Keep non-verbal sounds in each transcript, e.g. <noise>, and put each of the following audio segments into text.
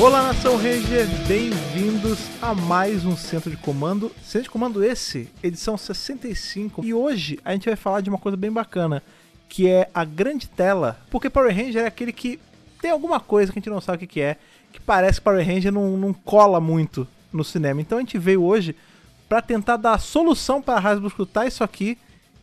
Olá, Nação Ranger, bem-vindos a mais um Centro de Comando. Centro de Comando esse, edição 65. E hoje a gente vai falar de uma coisa bem bacana, que é a grande tela. Porque Power Ranger é aquele que tem alguma coisa que a gente não sabe o que é, que parece que Power Ranger não, não cola muito no cinema. Então a gente veio hoje para tentar dar a solução para a Hasbro escutar isso aqui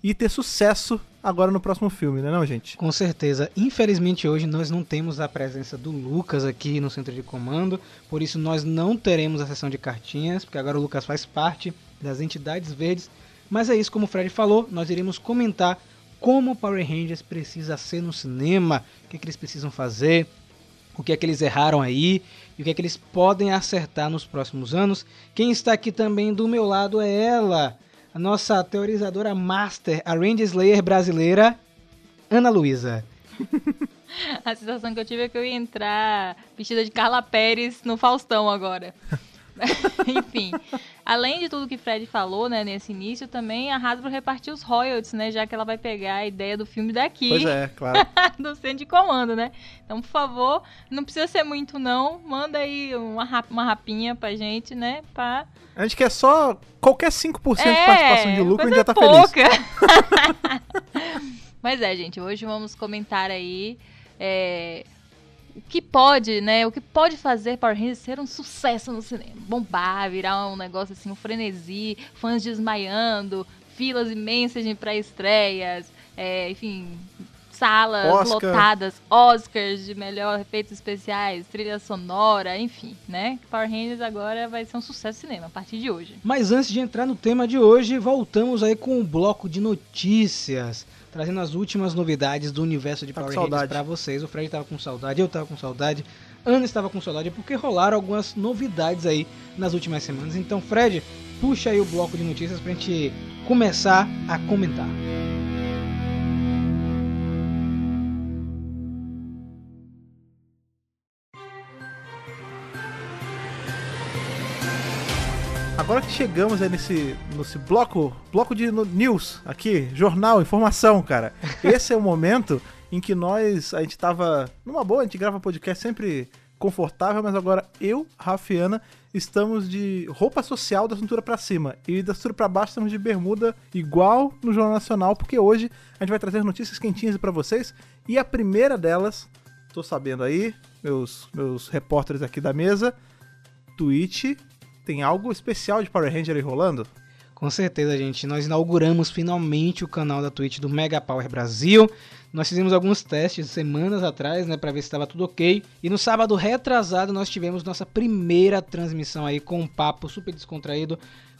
e ter sucesso agora no próximo filme, né não, gente? Com certeza. Infelizmente hoje nós não temos a presença do Lucas aqui no centro de comando, por isso nós não teremos a sessão de cartinhas, porque agora o Lucas faz parte das entidades verdes. Mas é isso, como o Fred falou, nós iremos comentar como o Power Rangers precisa ser no cinema, o que, é que eles precisam fazer, o que é que eles erraram aí e o que é que eles podem acertar nos próximos anos. Quem está aqui também do meu lado é ela, a nossa teorizadora master, a Range Slayer brasileira, Ana Luísa. <laughs> a sensação que eu tive é que eu ia entrar vestida de Carla Pérez no Faustão agora. <laughs> <laughs> Enfim, além de tudo que Fred falou, né, nesse início, também a Hasbro repartiu os royalties, né, já que ela vai pegar a ideia do filme daqui. Pois é, claro. <laughs> do centro de comando, né? Então, por favor, não precisa ser muito não, manda aí uma, uma rapinha pra gente, né, pra... A gente quer só qualquer 5% é, de participação de lucro, a gente já tá pouca. feliz. <laughs> Mas é, gente, hoje vamos comentar aí... É, o que pode, né? O que pode fazer Power Rangers ser um sucesso no cinema. Bombar, virar um negócio assim, um frenesi, fãs desmaiando, filas imensas de pré-estreias, é, enfim, salas Oscar. lotadas, Oscars de melhor efeitos especiais, trilha sonora, enfim, né? Power Rangers agora vai ser um sucesso no cinema a partir de hoje. Mas antes de entrar no tema de hoje, voltamos aí com o bloco de notícias trazendo as últimas novidades do universo de Tá Power Rangers pra vocês. O Fred tava com saudade, eu tava com saudade, Ana estava com saudade, porque rolaram algumas novidades aí nas últimas semanas. Então, Fred, puxa aí o bloco de notícias pra gente começar a comentar. Agora que chegamos aí nesse, nesse bloco, bloco de news aqui, jornal, informação, cara. <laughs> Esse é o momento em que nós, a gente tava numa boa, a gente grava podcast sempre confortável, mas agora eu, Rafa e Ana, estamos de roupa social da cintura pra cima e da cintura pra baixo estamos de bermuda igual no Jornal Nacional, porque hoje a gente vai trazer notícias quentinhas pra vocês e a primeira delas, tô sabendo aí, meus, meus repórteres aqui da mesa, Twitch tem algo especial de Power Ranger aí rolando? Com certeza, gente. Nós inauguramos finalmente o canal da Twitch do Mega Power Brasil. Nós fizemos alguns testes semanas atrás, né, para ver se estava tudo ok. E no sábado retrasado nós tivemos nossa primeira transmissão aí com um papo super descontraído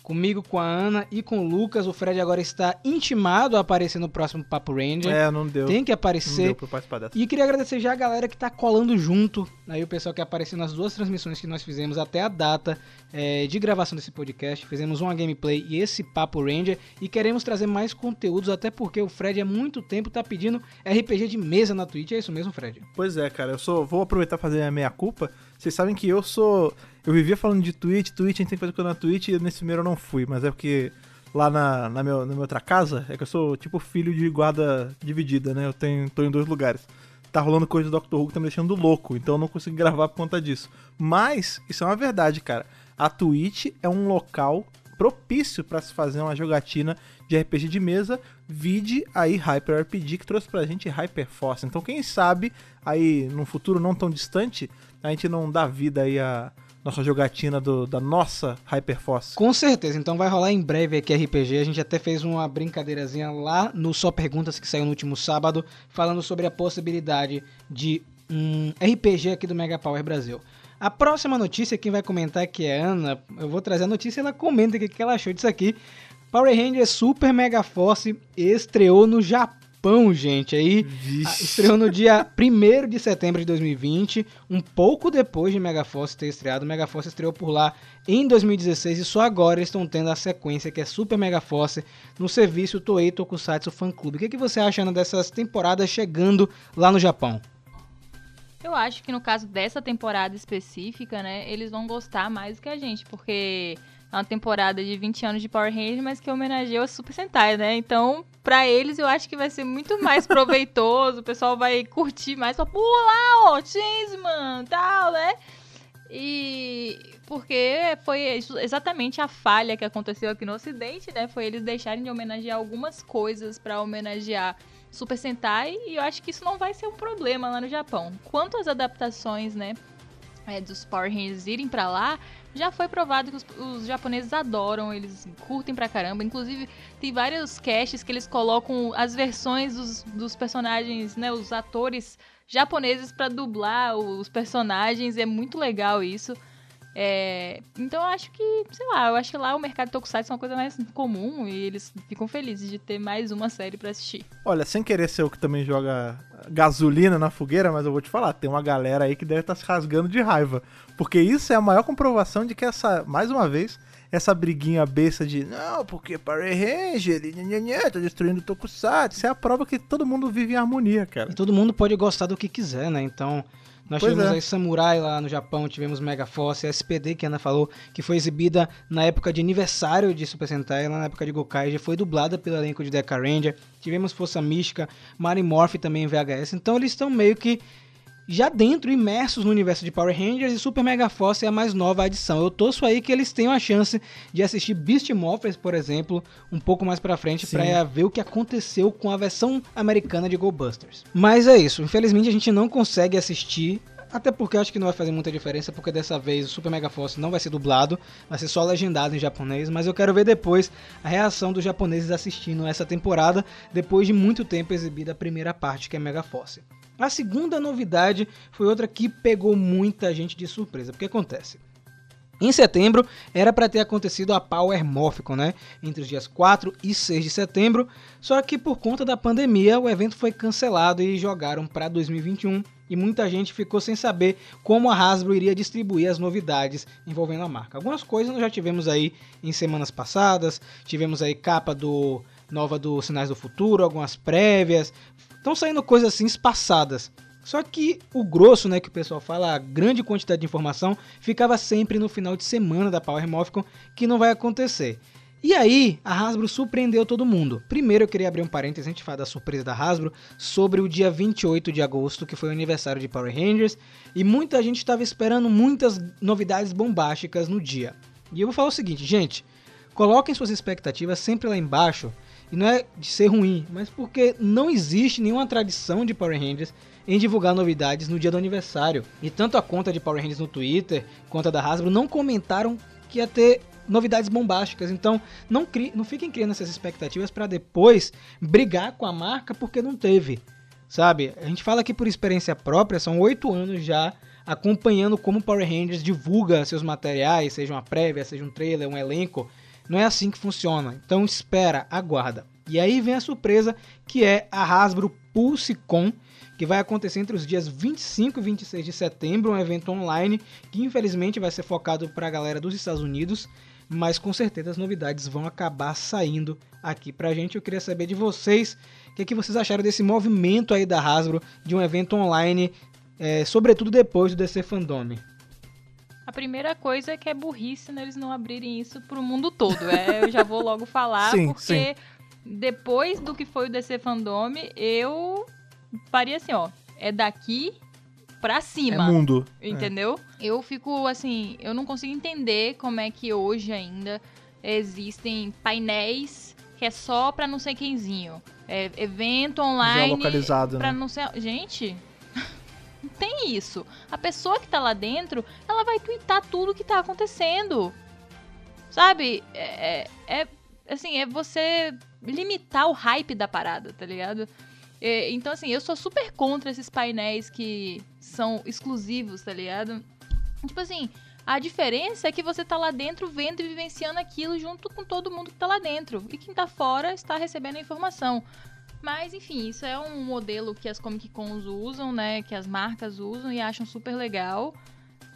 comigo, com a Ana e com o Lucas. O Fred agora está intimado a aparecer no próximo Papo Ranger. É, não deu. Tem que não aparecer. deu pra participar dessa. E queria agradecer já a galera que tá colando junto, aí o pessoal que apareceu nas duas transmissões que nós fizemos até a data é, de gravação desse podcast. Fizemos uma gameplay e esse Papo Ranger e queremos trazer mais conteúdos, até porque o Fred há muito tempo tá pedindo RPG de mesa na Twitch. É isso mesmo, Fred? Pois é, cara, eu sou. Vou aproveitar fazer a meia culpa. Vocês sabem que eu sou. Eu vivia falando de Twitch, Twitch, a gente tem que fazer coisa na Twitch e nesse primeiro eu não fui, mas é porque lá na, na, meu, na minha outra casa é que eu sou tipo filho de guarda dividida, né? Eu tenho, tô em dois lugares. Tá rolando coisa do Doctor Who que tá me deixando louco, então eu não consigo gravar por conta disso. Mas, isso é uma verdade, cara. A Twitch é um local propício pra se fazer uma jogatina de RPG de mesa, vide aí Hyper RPG que trouxe pra gente Hyperforce. Então quem sabe aí num futuro não tão distante, a gente não dá vida aí a nossa jogatina do- da nossa Hyperforce. Com certeza, então vai rolar em breve aqui RPG. A gente até fez uma brincadeirazinha lá no Só Perguntas que saiu no último sábado, falando sobre a possibilidade de um RPG aqui do Mega Power Brasil. A próxima notícia, quem vai comentar aqui é a Ana. Eu vou trazer a notícia e ela comenta o que ela achou disso aqui. Power Rangers Super Mega Force estreou no Japão, gente. Aí ah, estreou no dia 1 de setembro de 2020, um pouco depois de Mega Force ter estreado. Mega Force estreou por lá em 2016 e só agora eles estão tendo a sequência que é Super Mega Force no serviço Toei Tokusatsu Fan Club. O que, que você acha Ana, dessas temporadas chegando lá no Japão? Eu acho que no caso dessa temporada específica, né, eles vão gostar mais do que a gente, porque é uma temporada de 20 anos de Power Rangers, mas que homenageia o Super Sentai, né? Então, pra eles, eu acho que vai ser muito mais <laughs> proveitoso, o pessoal vai curtir mais, pô, lá, ó, Changeman, tal, né? E porque foi exatamente a falha que aconteceu aqui no Ocidente, né? Foi eles deixarem de homenagear algumas coisas para homenagear Super Sentai e eu acho que isso não vai ser um problema lá no Japão. Quanto às adaptações, né, é, dos Power Rangers irem para lá, já foi provado que os, os, japoneses adoram, eles curtem pra caramba. Inclusive, tem vários casts que eles colocam as versões dos, dos personagens, né, os atores japoneses para dublar os personagens. É muito legal isso. É, então eu acho que, sei lá, eu acho que lá o mercado Tokusatsu é uma coisa mais comum e eles ficam felizes de ter mais uma série para assistir. Olha, sem querer ser o que também joga gasolina na fogueira, mas eu vou te falar, tem uma galera aí que deve estar tá se rasgando de raiva. Porque isso é a maior comprovação de que essa, mais uma vez, essa briguinha besta de não, porque Power Ranger e tá destruindo o Tokusatsu. Isso é a prova que todo mundo vive em harmonia, cara. E todo mundo pode gostar do que quiser, né? Então, nós pois tivemos é. aí Samurai lá no Japão, tivemos Mega Force, a SPD que a Ana falou, que foi exibida na época de aniversário de Super Sentai, lá na época de Gokai, já foi dublada pelo elenco de Deca Ranger. Tivemos Força Mística, Marimorph também em VHS. Então eles estão meio que já dentro, imersos no universo de Power Rangers e Super Mega Force é a mais nova adição. Eu torço aí que eles tenham a chance de assistir Beast Morphers, por exemplo, um pouco mais pra frente, para ver o que aconteceu com a versão americana de Go Busters. Mas é isso, infelizmente a gente não consegue assistir até porque eu acho que não vai fazer muita diferença, porque dessa vez o Super Mega Force não vai ser dublado, vai ser só legendado em japonês, mas eu quero ver depois a reação dos japoneses assistindo essa temporada, depois de muito tempo exibida a primeira parte, que é Mega Force. A segunda novidade foi outra que pegou muita gente de surpresa. Porque acontece? Em setembro era para ter acontecido a Power Morphicon, né? Entre os dias 4 e 6 de setembro, só que por conta da pandemia o evento foi cancelado e jogaram para 2021 e muita gente ficou sem saber como a Hasbro iria distribuir as novidades envolvendo a marca. Algumas coisas nós já tivemos aí em semanas passadas, tivemos aí capa do nova do Sinais do Futuro, algumas prévias, Estão saindo coisas assim espaçadas. Só que o grosso, né, que o pessoal fala, a grande quantidade de informação, ficava sempre no final de semana da Power Morphicon, que não vai acontecer. E aí, a Hasbro surpreendeu todo mundo. Primeiro eu queria abrir um parênteses, a gente fala da surpresa da Hasbro, sobre o dia 28 de agosto, que foi o aniversário de Power Rangers, e muita gente estava esperando muitas novidades bombásticas no dia. E eu vou falar o seguinte, gente, coloquem suas expectativas sempre lá embaixo, e não é de ser ruim, mas porque não existe nenhuma tradição de Power Rangers em divulgar novidades no dia do aniversário. E tanto a conta de Power Rangers no Twitter, quanto a da Hasbro, não comentaram que ia ter novidades bombásticas. Então, não, cri não fiquem criando essas expectativas para depois brigar com a marca porque não teve. Sabe? A gente fala aqui por experiência própria, são oito anos já acompanhando como Power Rangers divulga seus materiais, seja uma prévia, seja um trailer, um elenco. Não é assim que funciona. Então espera, aguarda. E aí vem a surpresa que é a Hasbro PulseCon, que vai acontecer entre os dias 25 e 26 de setembro, um evento online que infelizmente vai ser focado para a galera dos Estados Unidos, mas com certeza as novidades vão acabar saindo aqui pra gente. Eu queria saber de vocês o que, é que vocês acharam desse movimento aí da Hasbro de um evento online, é, sobretudo depois do DC Fandom. A primeira coisa é que é burrice né, eles não abrirem isso pro mundo todo. É, eu já vou logo falar, sim, porque sim. depois do que foi o DC Fandom, eu faria assim, ó. É daqui pra cima. É mundo. Entendeu? É. Eu fico assim, eu não consigo entender como é que hoje ainda existem painéis que é só pra não sei quemzinho. É evento online. Já localizado, pra né? não ser. Gente, tem isso. A pessoa que tá lá dentro, ela vai twittar tudo que tá acontecendo. Sabe? É, é, é assim, é você limitar o hype da parada, tá ligado? É, então, assim, eu sou super contra esses painéis que são exclusivos, tá ligado? Tipo assim, a diferença é que você tá lá dentro vendo e vivenciando aquilo junto com todo mundo que tá lá dentro. E quem tá fora está recebendo a informação. Mas, enfim, isso é um modelo que as Comic Cons usam, né? Que as marcas usam e acham super legal.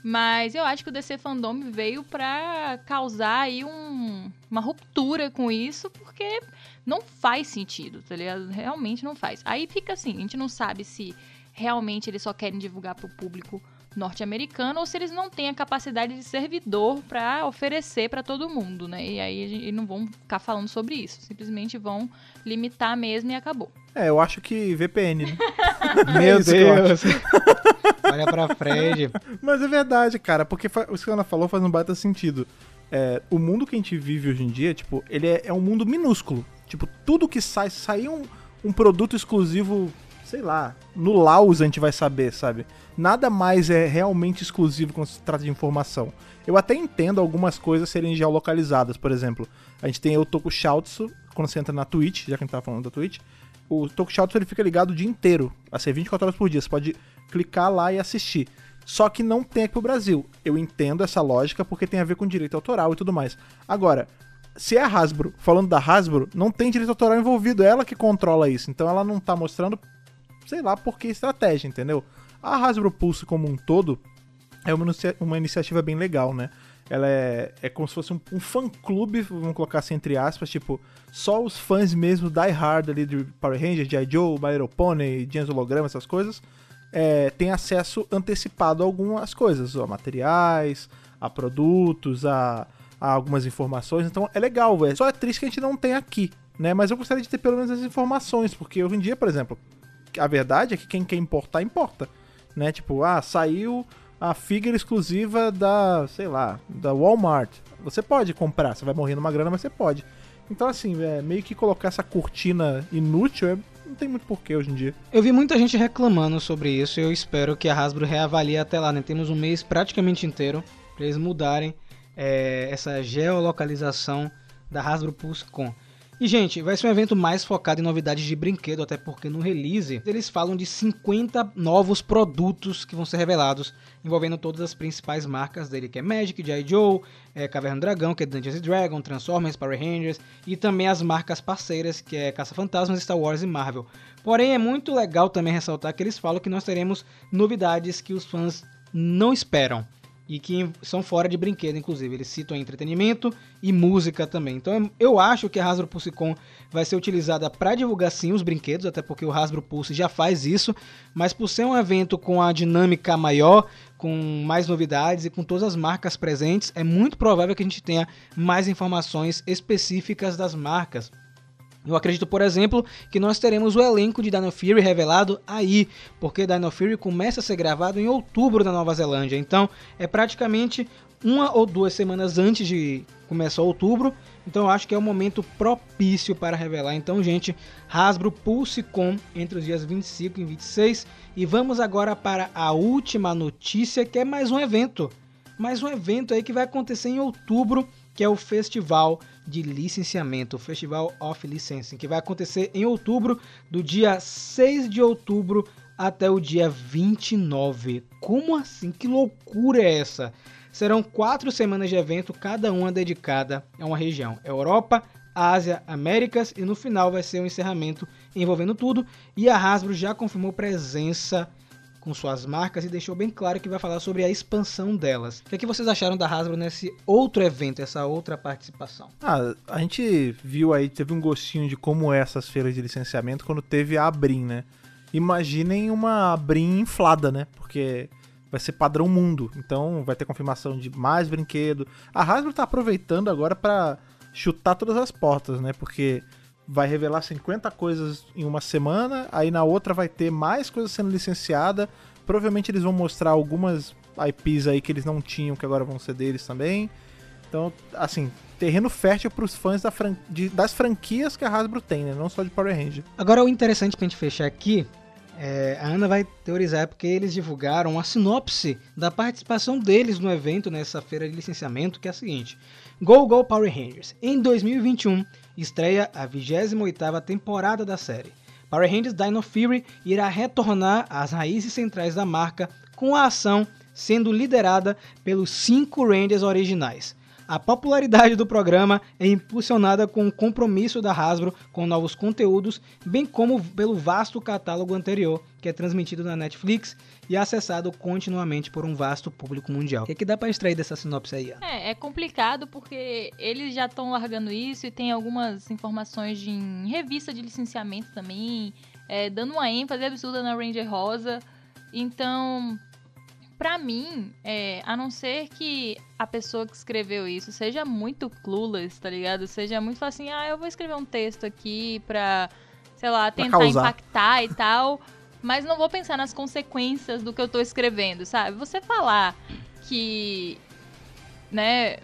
Mas eu acho que o DC Fandom veio pra causar aí um, uma ruptura com isso, porque não faz sentido, tá ligado? Realmente não faz. Aí fica assim, a gente não sabe se realmente eles só querem divulgar pro público norte-americano ou se eles não têm a capacidade de servidor para oferecer para todo mundo, né? E aí eles não vão ficar falando sobre isso, simplesmente vão limitar mesmo e acabou. É, eu acho que VPN, né? <laughs> Meu Deus. <laughs> Olha pra frente. Mas é verdade, cara, porque o que a Ana falou faz um baita sentido. É, o mundo que a gente vive hoje em dia, tipo, ele é, é um mundo minúsculo. Tipo, tudo que sai, se sair um, um produto exclusivo, sei lá, no Laos a gente vai saber, sabe? Nada mais é realmente exclusivo quando se trata de informação. Eu até entendo algumas coisas serem geolocalizadas, por exemplo. A gente tem o Tokushoutsu, quando você entra na Twitch, já que a gente tava falando da Twitch, o Tokushoutsu ele fica ligado o dia inteiro, a ser 24 horas por dia. Você pode clicar lá e assistir. Só que não tem aqui pro Brasil. Eu entendo essa lógica porque tem a ver com direito autoral e tudo mais. Agora, se é a Hasbro, falando da Hasbro, não tem direito autoral envolvido, é ela que controla isso. Então ela não tá mostrando, sei lá, por que estratégia, entendeu? A Hasbro Pulse como um todo é uma, uma iniciativa bem legal, né? Ela é, é como se fosse um, um fã-clube, vamos colocar assim entre aspas, tipo, só os fãs mesmo die hard ali de Power Rangers, G.I. Joe, My Little Pony, James Holograma, essas coisas, é, tem acesso antecipado a algumas coisas, a materiais, a produtos, a, a algumas informações. Então é legal, velho. Só é triste que a gente não tem aqui, né? Mas eu gostaria de ter pelo menos as informações, porque hoje em dia, por exemplo, a verdade é que quem quer importar, importa. Né? Tipo, ah, saiu a figure exclusiva da, sei lá, da Walmart. Você pode comprar, você vai morrer numa grana, mas você pode. Então, assim, é, meio que colocar essa cortina inútil é, não tem muito porquê hoje em dia. Eu vi muita gente reclamando sobre isso e eu espero que a Hasbro reavalie até lá, né? Temos um mês praticamente inteiro para eles mudarem é, essa geolocalização da Hasbro Pulse Com. E, gente, vai ser um evento mais focado em novidades de brinquedo, até porque no release eles falam de 50 novos produtos que vão ser revelados, envolvendo todas as principais marcas dele, que é Magic, G.I. Joe, é, Caverna do Dragão, que é Dungeons Dragons, Transformers, Power Rangers, e também as marcas parceiras, que é Caça-Fantasmas, Star Wars e Marvel. Porém, é muito legal também ressaltar que eles falam que nós teremos novidades que os fãs não esperam e que são fora de brinquedo, inclusive. Eles citam entretenimento e música também. Então eu acho que a Hasbro PulseCon vai ser utilizada para divulgar sim os brinquedos, até porque o Hasbro Pulse já faz isso, mas por ser um evento com a dinâmica maior, com mais novidades e com todas as marcas presentes, é muito provável que a gente tenha mais informações específicas das marcas. Eu acredito, por exemplo, que nós teremos o elenco de Dino Fury revelado aí, porque Dino Fury começa a ser gravado em outubro na Nova Zelândia. Então, é praticamente uma ou duas semanas antes de começar outubro. Então, eu acho que é o momento propício para revelar. Então, gente, Hasbro Pulse Com entre os dias 25 e 26. E vamos agora para a última notícia, que é mais um evento. Mais um evento aí que vai acontecer em outubro, que é o Festival de licenciamento, o Festival of Licensing, que vai acontecer em outubro, do dia 6 de outubro até o dia 29. Como assim? Que loucura é essa? Serão quatro semanas de evento, cada uma dedicada a uma região: Europa, Ásia, Américas e no final vai ser um encerramento envolvendo tudo. E a Hasbro já confirmou presença com suas marcas e deixou bem claro que vai falar sobre a expansão delas. O que, é que vocês acharam da Hasbro nesse outro evento, essa outra participação? Ah, a gente viu aí, teve um gostinho de como é essas feiras de licenciamento quando teve a Abrim, né? Imaginem uma Abrim inflada, né? Porque vai ser padrão mundo. Então vai ter confirmação de mais brinquedo. A Hasbro tá aproveitando agora para chutar todas as portas, né? Porque vai revelar 50 coisas em uma semana, aí na outra vai ter mais coisas sendo licenciada. Provavelmente eles vão mostrar algumas IPs aí que eles não tinham, que agora vão ser deles também. Então, assim, terreno fértil para os fãs da fran... de, das franquias que a Hasbro tem, né? Não só de Power Ranger. Agora, o interessante pra gente fechar aqui, é, a Ana vai teorizar porque eles divulgaram a sinopse da participação deles no evento nessa feira de licenciamento, que é a seguinte: Go Go Power Rangers. Em 2021, estreia a 28ª temporada da série. Power Rangers Dino Fury irá retornar às raízes centrais da marca com a ação sendo liderada pelos cinco Rangers originais. A popularidade do programa é impulsionada com o compromisso da Hasbro com novos conteúdos, bem como pelo vasto catálogo anterior, que é transmitido na Netflix e acessado continuamente por um vasto público mundial. O que, é que dá para extrair dessa sinopse aí? Ana? É, é complicado porque eles já estão largando isso e tem algumas informações de, em revista de licenciamento também, é, dando uma ênfase absurda na Ranger Rosa. Então, pra mim, é, a não ser que a pessoa que escreveu isso seja muito clueless, tá ligado? Seja muito assim, ah, eu vou escrever um texto aqui pra, sei lá, tentar impactar e tal. mas não vou pensar nas consequências do que eu tô escrevendo, sabe? Você falar que, né,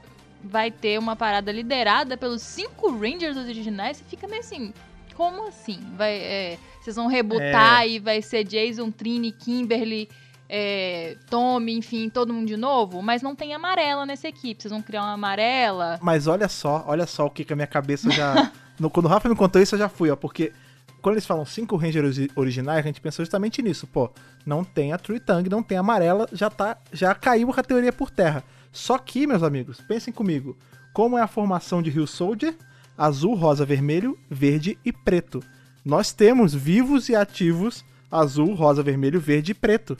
vai ter uma parada liderada pelos cinco Rangers originais, você fica meio assim, como assim? Vai, é, vocês vão rebutar É. e vai ser Jason, Trini, Kimberly, é, Tommy, enfim, todo mundo de novo? Mas não tem amarela nessa equipe, vocês vão criar uma amarela. Mas olha só, olha só o que, que a minha cabeça já. <laughs> no- quando o Rafa me contou isso, eu já fui, ó. Porque quando eles falam cinco Rangers ori- originais, a gente pensou justamente nisso. Pô, não tem a True Tang, não tem a amarela, já, tá, já caiu a teoria por terra. Só que, meus amigos, pensem comigo. Como é a formação de Rio Soldier? Azul, rosa, vermelho, verde e preto. Nós temos vivos e ativos azul, rosa, vermelho, verde e preto.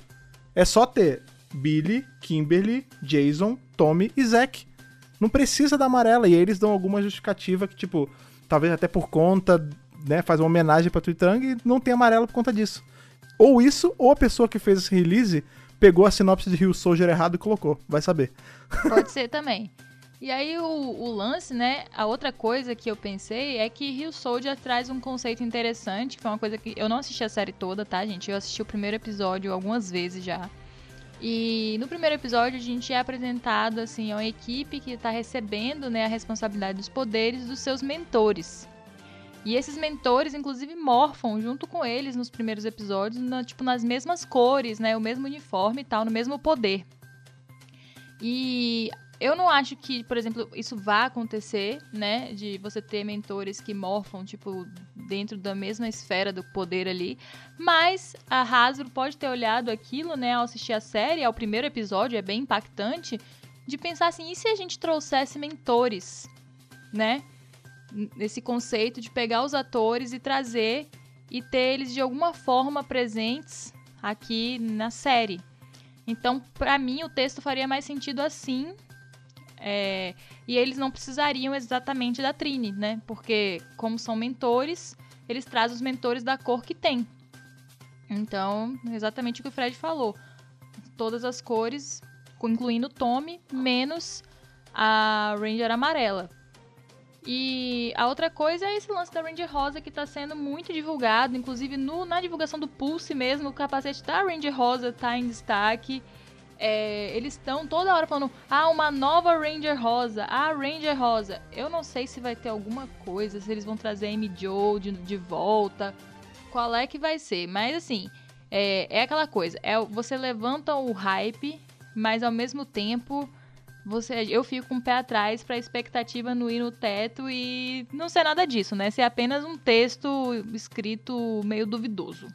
É só ter Billy, Kimberly, Jason, Tommy e Zack. Não precisa da amarela. E aí eles dão alguma justificativa que, tipo, talvez até por conta, né, faz uma homenagem pra Twittang e não tem amarela por conta disso. Ou isso, ou a pessoa que fez esse release pegou a sinopse de Rio Soldier errado e colocou. Vai saber. Pode ser também. E aí o, o lance, né? A outra coisa que eu pensei é que Rio Soldier traz um conceito interessante, que foi uma coisa que eu não assisti a série toda, tá, gente? Eu assisti o primeiro episódio algumas vezes já. E no primeiro episódio a gente é apresentado assim a uma equipe que está recebendo, né, a responsabilidade dos poderes dos seus mentores. E esses mentores, inclusive, morfam junto com eles nos primeiros episódios, na- tipo, nas mesmas cores, né? O mesmo uniforme e tal, no mesmo poder. E eu não acho que, por exemplo, isso vá acontecer, né? De você ter mentores que morfam, tipo, dentro da mesma esfera do poder ali. Mas a Hasbro pode ter olhado aquilo, né, ao assistir a série, ao primeiro episódio, é bem impactante, de pensar assim, e se a gente trouxesse mentores, né? Esse conceito de pegar os atores e trazer e ter eles de alguma forma presentes aqui na série. Então, pra mim, o texto faria mais sentido assim. É, e eles não precisariam exatamente da Trini, né? Porque, como são mentores, eles trazem os mentores da cor que tem. Então, exatamente o que o Fred falou. Todas as cores, incluindo o Tommy, menos a Ranger amarela. E a outra coisa é esse lance da Ranger Rosa que tá sendo muito divulgado, inclusive no, na divulgação do Pulse mesmo, o capacete da Ranger Rosa tá em destaque. É, eles estão toda hora falando, ah, uma nova Ranger Rosa, ah, Ranger Rosa. Eu não sei se vai ter alguma coisa, se eles vão trazer a Amy Joe de, de volta, qual é que vai ser. Mas assim, é, é aquela coisa, é, você levanta o hype, mas ao mesmo tempo você, eu fico com o pé atrás pra expectativa não ir no teto e não ser nada disso, né? Ser apenas um texto escrito meio duvidoso.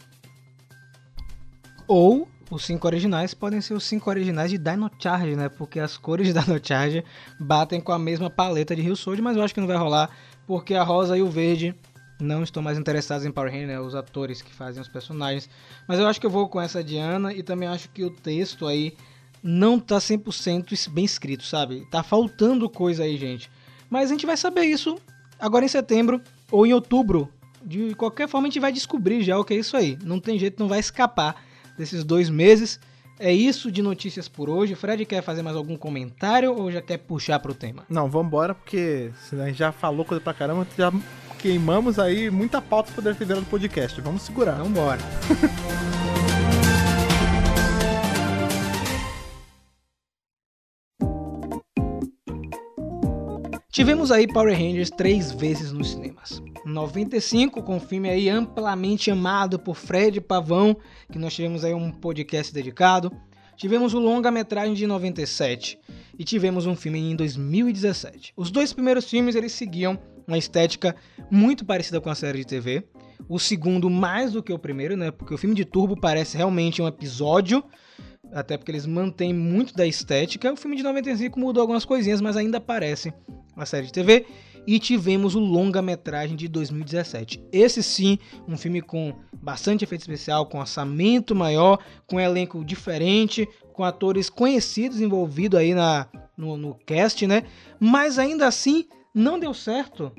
Ou os cinco originais podem ser os cinco originais de Dino Charge, né? Porque as cores <laughs> de Dino Charge batem com a mesma paleta de Rio Soldier, mas eu acho que não vai rolar, porque a rosa e o verde não estão mais interessados em Power Rangers, né? Os atores que fazem os personagens. Mas eu acho que eu vou com essa Diana e também acho que o texto aí não tá 100% bem escrito, sabe? Tá faltando coisa aí, gente. Mas a gente vai saber isso agora em setembro ou em outubro. De qualquer forma, a gente vai descobrir já o que é isso aí. Não tem jeito, não vai escapar desses dois meses. É isso de notícias por hoje. Fred quer fazer mais algum comentário ou já quer puxar pro tema? Não, vambora, porque a gente já falou coisa pra caramba, já queimamos aí muita pauta pra poder fazer do podcast. Vamos segurar. Então <laughs> Tivemos aí Power Rangers três vezes nos cinemas. Em 95, com um filme aí amplamente amado por Fred Pavão, que nós tivemos aí um podcast dedicado. Tivemos o longa-metragem de 97 e tivemos um filme em 2017. Os dois primeiros filmes eles seguiam uma estética muito parecida com a série de TV. O segundo mais do que o primeiro, né? Porque o filme de Turbo parece realmente um episódio, até porque eles mantêm muito da estética. O filme de 95 mudou algumas coisinhas, mas ainda parece a série de TV. E tivemos o longa-metragem de 2017. Esse sim, um filme com bastante efeito especial, com orçamento maior, com elenco diferente, com atores conhecidos envolvidos aí na, no, no cast, né? Mas ainda assim, não deu certo.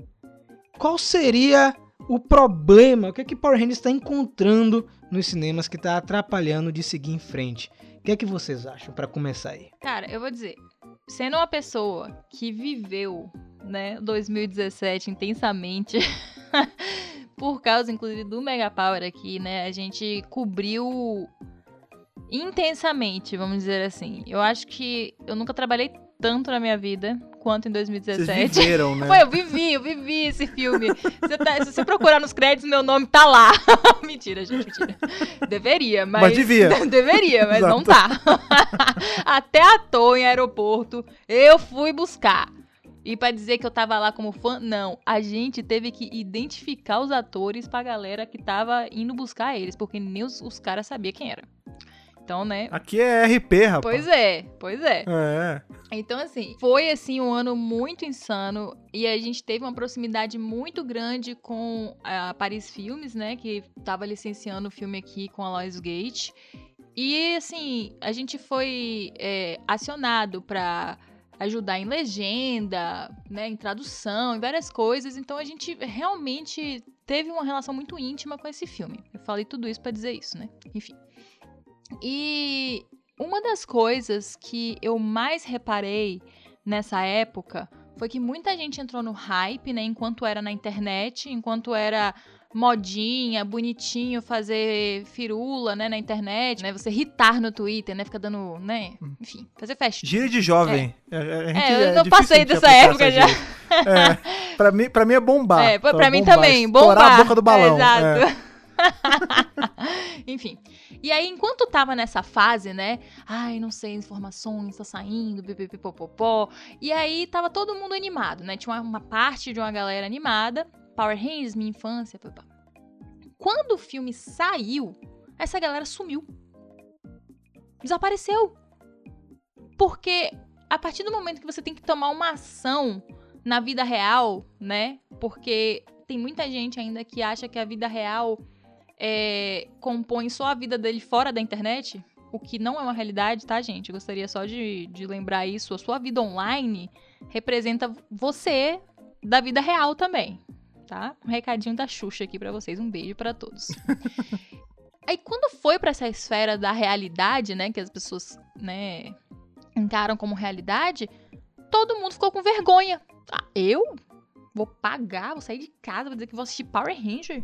Qual seria o problema? O que é que Power Rangers está encontrando nos cinemas que está atrapalhando de seguir em frente? O que é que vocês acham para começar aí? Cara, eu vou dizer, sendo uma pessoa que viveu, né, 2017 intensamente, <laughs> por causa, inclusive, do Mega Power aqui, né? A gente cobriu intensamente, vamos dizer assim. Eu acho que eu nunca trabalhei tanto na minha vida quanto em 2017. Vocês viveram, né? <laughs> Foi, eu vivi, eu vivi esse filme. Você tá- se você procurar nos créditos, meu nome tá lá. <laughs> mentira, gente, mentira. Deveria, mas. Mas devia. <laughs> Deveria, mas não tá. Até ator em aeroporto, eu fui buscar. E pra dizer que eu tava lá como fã, não. A gente teve que identificar os atores pra galera que tava indo buscar eles, porque nem os, os caras sabiam quem era. Então, né? Aqui é RP, rapaz. Pois é, pois é. É. Então, assim, foi assim um ano muito insano e a gente teve uma proximidade muito grande com a Paris Filmes, né? Que tava licenciando o filme aqui com a Lois Gate. E, assim, a gente foi é, acionado pra ajudar em legenda, né? Em tradução, em várias coisas. Então, a gente realmente teve uma relação muito íntima com esse filme. Eu falei tudo isso pra dizer isso, né? Enfim. E uma das coisas que eu mais reparei nessa época foi que muita gente entrou no hype, né? Enquanto era na internet, enquanto era modinha, bonitinho fazer firula, né, na internet, né? Você irritar no Twitter, né? Ficar dando, né? Enfim, fazer festa. Gíria de jovem. É, a gente- É, eu é não passei dessa época já. É, pra, mim, pra mim é bombar. É, pra, Pra mim bombar, também, estourar bombar. a boca do balão. É, <laughs> exato. é. <laughs> Enfim. E aí, enquanto tava nessa fase, né? Ai, não sei, informações, tá saindo, pipipipopopó. E aí, tava todo mundo animado, né? Tinha uma, uma parte de uma galera animada. Power Rangers, minha infância, papá. Quando o filme saiu, essa galera sumiu. Desapareceu. Porque a partir do momento que você tem que tomar uma ação na vida real, né? Porque tem muita gente ainda que acha que a vida real é, compõe só a vida dele fora da internet, o que não é uma realidade, tá, gente? Eu gostaria só de, de lembrar isso. A sua vida online representa você da vida real também, tá? Um recadinho da Xuxa aqui pra vocês. Um beijo pra todos. <laughs> Aí quando foi pra essa esfera da realidade, né, que as pessoas, né, encaram como realidade, todo mundo ficou com vergonha. Ah, eu vou pagar, vou sair de casa, vou dizer que vou assistir Power Ranger.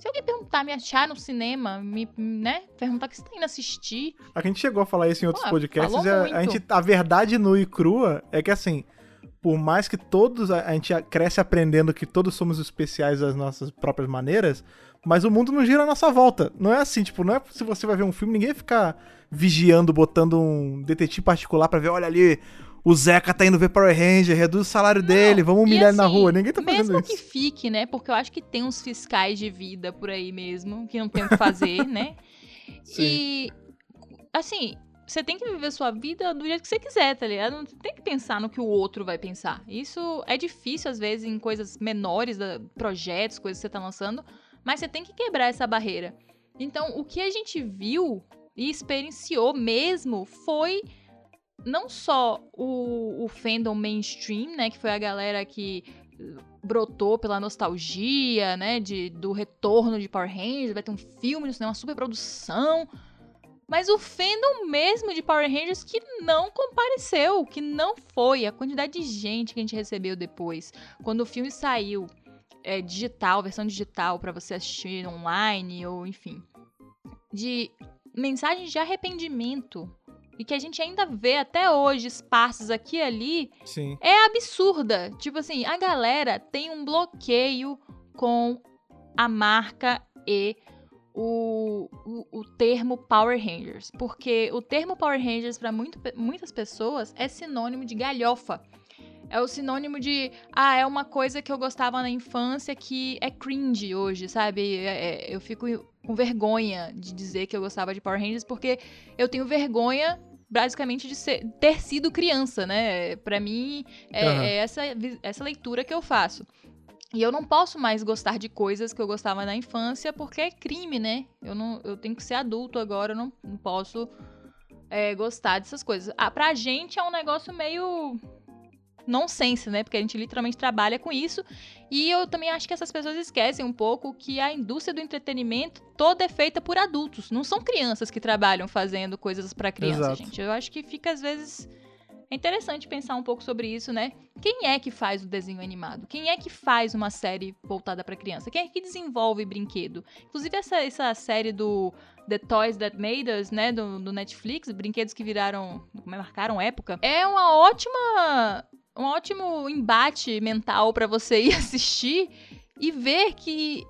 Se alguém perguntar, me achar no cinema, me, né, perguntar o que você tá indo assistir, A gente chegou a falar isso em outros Pô, podcasts. e a, a gente, a verdade nua e crua é que assim, por mais que todos a, gente cresce aprendendo que todos somos especiais das nossas próprias maneiras, mas o mundo não gira à nossa volta. Não é assim, tipo, não é se você vai ver um filme, ninguém fica vigiando, botando um detetive particular pra ver, olha ali, o Zeca tá indo ver Power Ranger, reduz o salário dele, vamos humilhar E ele na assim, rua. Ninguém tá fazendo mesmo isso. que fique, né, porque eu acho que tem uns fiscais de vida por aí mesmo, que não tem o que fazer, <laughs> né, Sim. E, assim, você tem que viver sua vida do jeito que você quiser, tá ligado? Não tem que pensar no que o outro vai pensar. Isso é difícil, às vezes, em coisas menores, projetos, coisas que você tá lançando, mas você tem que quebrar essa barreira. Então, o que a gente viu e experienciou mesmo foi não só o, o fandom mainstream, né, que foi a galera que uh, brotou pela nostalgia, né, de, do retorno de Power Rangers, vai ter um filme no cinema, uma super produção, mas o fandom mesmo de Power Rangers que não compareceu, que não foi, a quantidade de gente que a gente recebeu depois, quando o filme saiu, é, digital, versão digital pra você assistir online ou enfim, de mensagens de arrependimento e que a gente ainda vê até hoje espaços aqui e ali Sim. é absurda. Tipo assim, a galera tem um bloqueio com a marca e o, o, o termo Power Rangers. Porque o termo Power Rangers, pra muito, muitas pessoas, é sinônimo de galhofa. É o sinônimo de, ah, é uma coisa que eu gostava na infância que é cringe hoje, sabe? É- é- eu fico com vergonha de dizer que eu gostava de Power Rangers porque eu tenho vergonha, basicamente, de ser- ter sido criança, né? Pra mim, é, Aham. é essa, essa leitura que eu faço. E eu não posso mais gostar de coisas que eu gostava na infância porque é crime, né? Eu, não, eu tenho que ser adulto agora, eu não, não posso é, gostar dessas coisas. Ah, pra gente é um negócio meio nonsense, né? Porque a gente literalmente trabalha com isso. E eu também acho que essas pessoas esquecem um pouco que a indústria do entretenimento toda é feita por adultos. Não são crianças que trabalham fazendo coisas pra criança, Exato. gente. Eu acho que fica às vezes É interessante pensar um pouco sobre isso, né? Quem é que faz o desenho animado? Quem é que faz uma série voltada para criança? Quem é que desenvolve brinquedo? Inclusive essa, essa série do The Toys That Made Us, né, do, do Netflix, brinquedos que viraram, marcaram época, é uma ótima um ótimo embate mental para você ir <laughs> assistir e ver que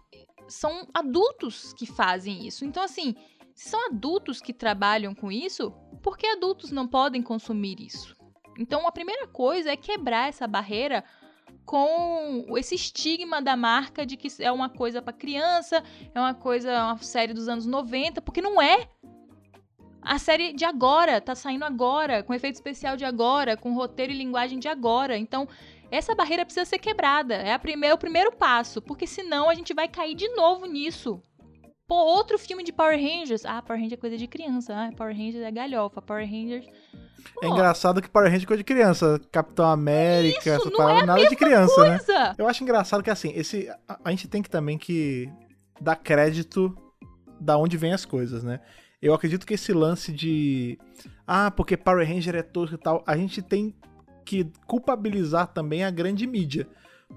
são adultos que fazem isso. Então assim, se são adultos que trabalham com isso, por que adultos não podem consumir isso? Então, a primeira coisa é quebrar essa barreira com esse estigma da marca de que é uma coisa para criança, é uma coisa, uma série dos anos 90, porque não é. A série de agora, tá saindo agora, com efeito especial de agora, com roteiro e linguagem de agora. Então, essa barreira precisa ser quebrada. É, a primeira, é o primeiro passo, porque senão a gente vai cair de novo nisso. Pô, outro filme de Power Rangers. Ah, Power Rangers é coisa de criança. Ah, Power Rangers é galhofa. Power Rangers. Pô. É engraçado que Power Rangers é coisa de criança. Capitão América, Isso, essa parada, é nada de criança, né? coisa. né? Eu acho engraçado que assim, esse. A, a, gente tem que também que dar crédito da onde vem as coisas, né? Eu acredito que esse lance de. Ah, porque Power Ranger é tosco e tal. A gente tem que culpabilizar também a grande mídia.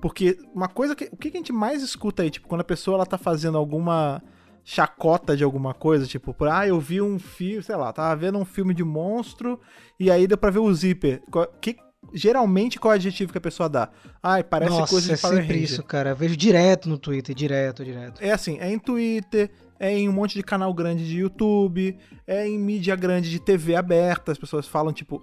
Porque uma coisa que. O que a gente mais escuta aí, tipo, quando a pessoa ela tá fazendo alguma chacota de alguma coisa, tipo, por, ah, eu vi um filme, sei lá, tava vendo um filme de monstro e aí deu pra ver o zíper. Que, geralmente, qual é o adjetivo que a pessoa dá? Ai, parece Nossa, coisa de Power é sempre Ranger. isso, cara. Eu vejo direto no Twitter, direto, direto. É assim, é em Twitter, é em um monte de canal grande de YouTube, é em mídia grande de TV aberta, as pessoas falam, tipo,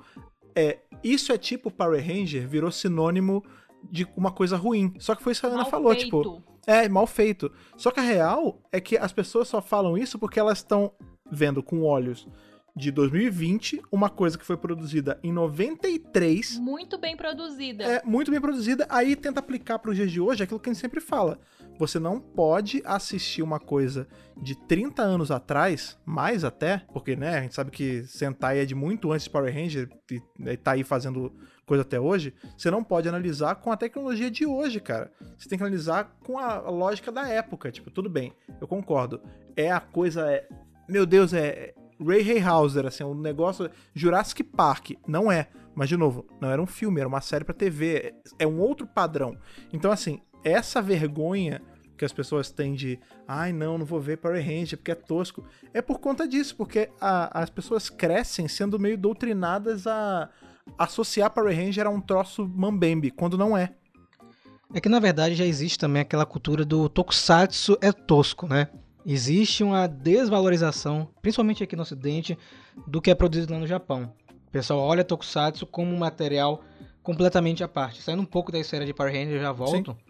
é, isso é tipo Power Ranger, virou sinônimo de uma coisa ruim. Só que foi isso que a Ana falou, feito. tipo. É, mal feito. Só que a real é que as pessoas só falam isso porque elas estão vendo com olhos de 2020, uma coisa que foi produzida em 93. Muito bem produzida. É, muito bem produzida. Aí tenta aplicar para os dias de hoje aquilo que a gente sempre fala. Você não pode assistir uma coisa de 30 anos atrás, mais até, porque, né, a gente sabe que Sentai é de muito antes de Power Ranger e, e tá aí fazendo coisa até hoje, você não pode analisar com a tecnologia de hoje, cara. Você tem que analisar com a lógica da época. Tipo, tudo bem, eu concordo. É a coisa. É, meu Deus, é. Ray Harryhauser, assim, um negócio. Jurassic Park. Não é. Mas, de novo, não era um filme, era uma série pra TV. É um outro padrão. Então, assim, essa vergonha que as pessoas têm de ai não, não vou ver Power Ranger porque é tosco, é por conta disso, porque a, as pessoas crescem sendo meio doutrinadas a, associar Power Ranger a um troço mambembe, quando não é. É que na verdade já existe também aquela cultura do tokusatsu é tosco, né? Existe uma desvalorização, principalmente aqui no ocidente, do que é produzido lá no Japão. O pessoal olha tokusatsu como um material completamente à parte. Saindo um pouco da esfera de Power Ranger, já volto. Sim.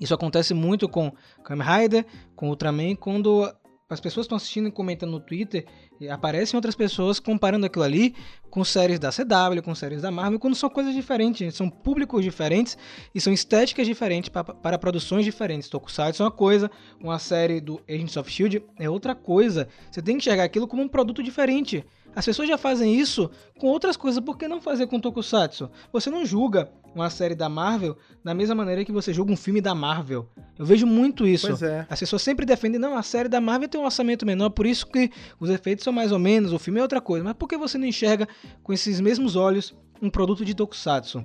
Isso acontece muito com Kamen Rider, com Ultraman, quando as pessoas estão assistindo e comentando no Twitter, aparecem outras pessoas comparando aquilo ali com séries da CW, com séries da Marvel, quando são coisas diferentes, são públicos diferentes e são estéticas diferentes para, para produções diferentes. Tokusatsu é uma coisa, uma série do Agents of Shield é outra coisa. Você tem que enxergar aquilo como um produto diferente. As pessoas já fazem isso com outras coisas, por que não fazer com Tokusatsu? Você não julga uma série da Marvel da mesma maneira que você julga um filme da Marvel. Eu vejo muito isso. Pois é. As pessoas sempre defendem, não, a série da Marvel tem um orçamento menor, por isso que os efeitos são mais ou menos, o filme é outra coisa. Mas por que você não enxerga com esses mesmos olhos um produto de Tokusatsu?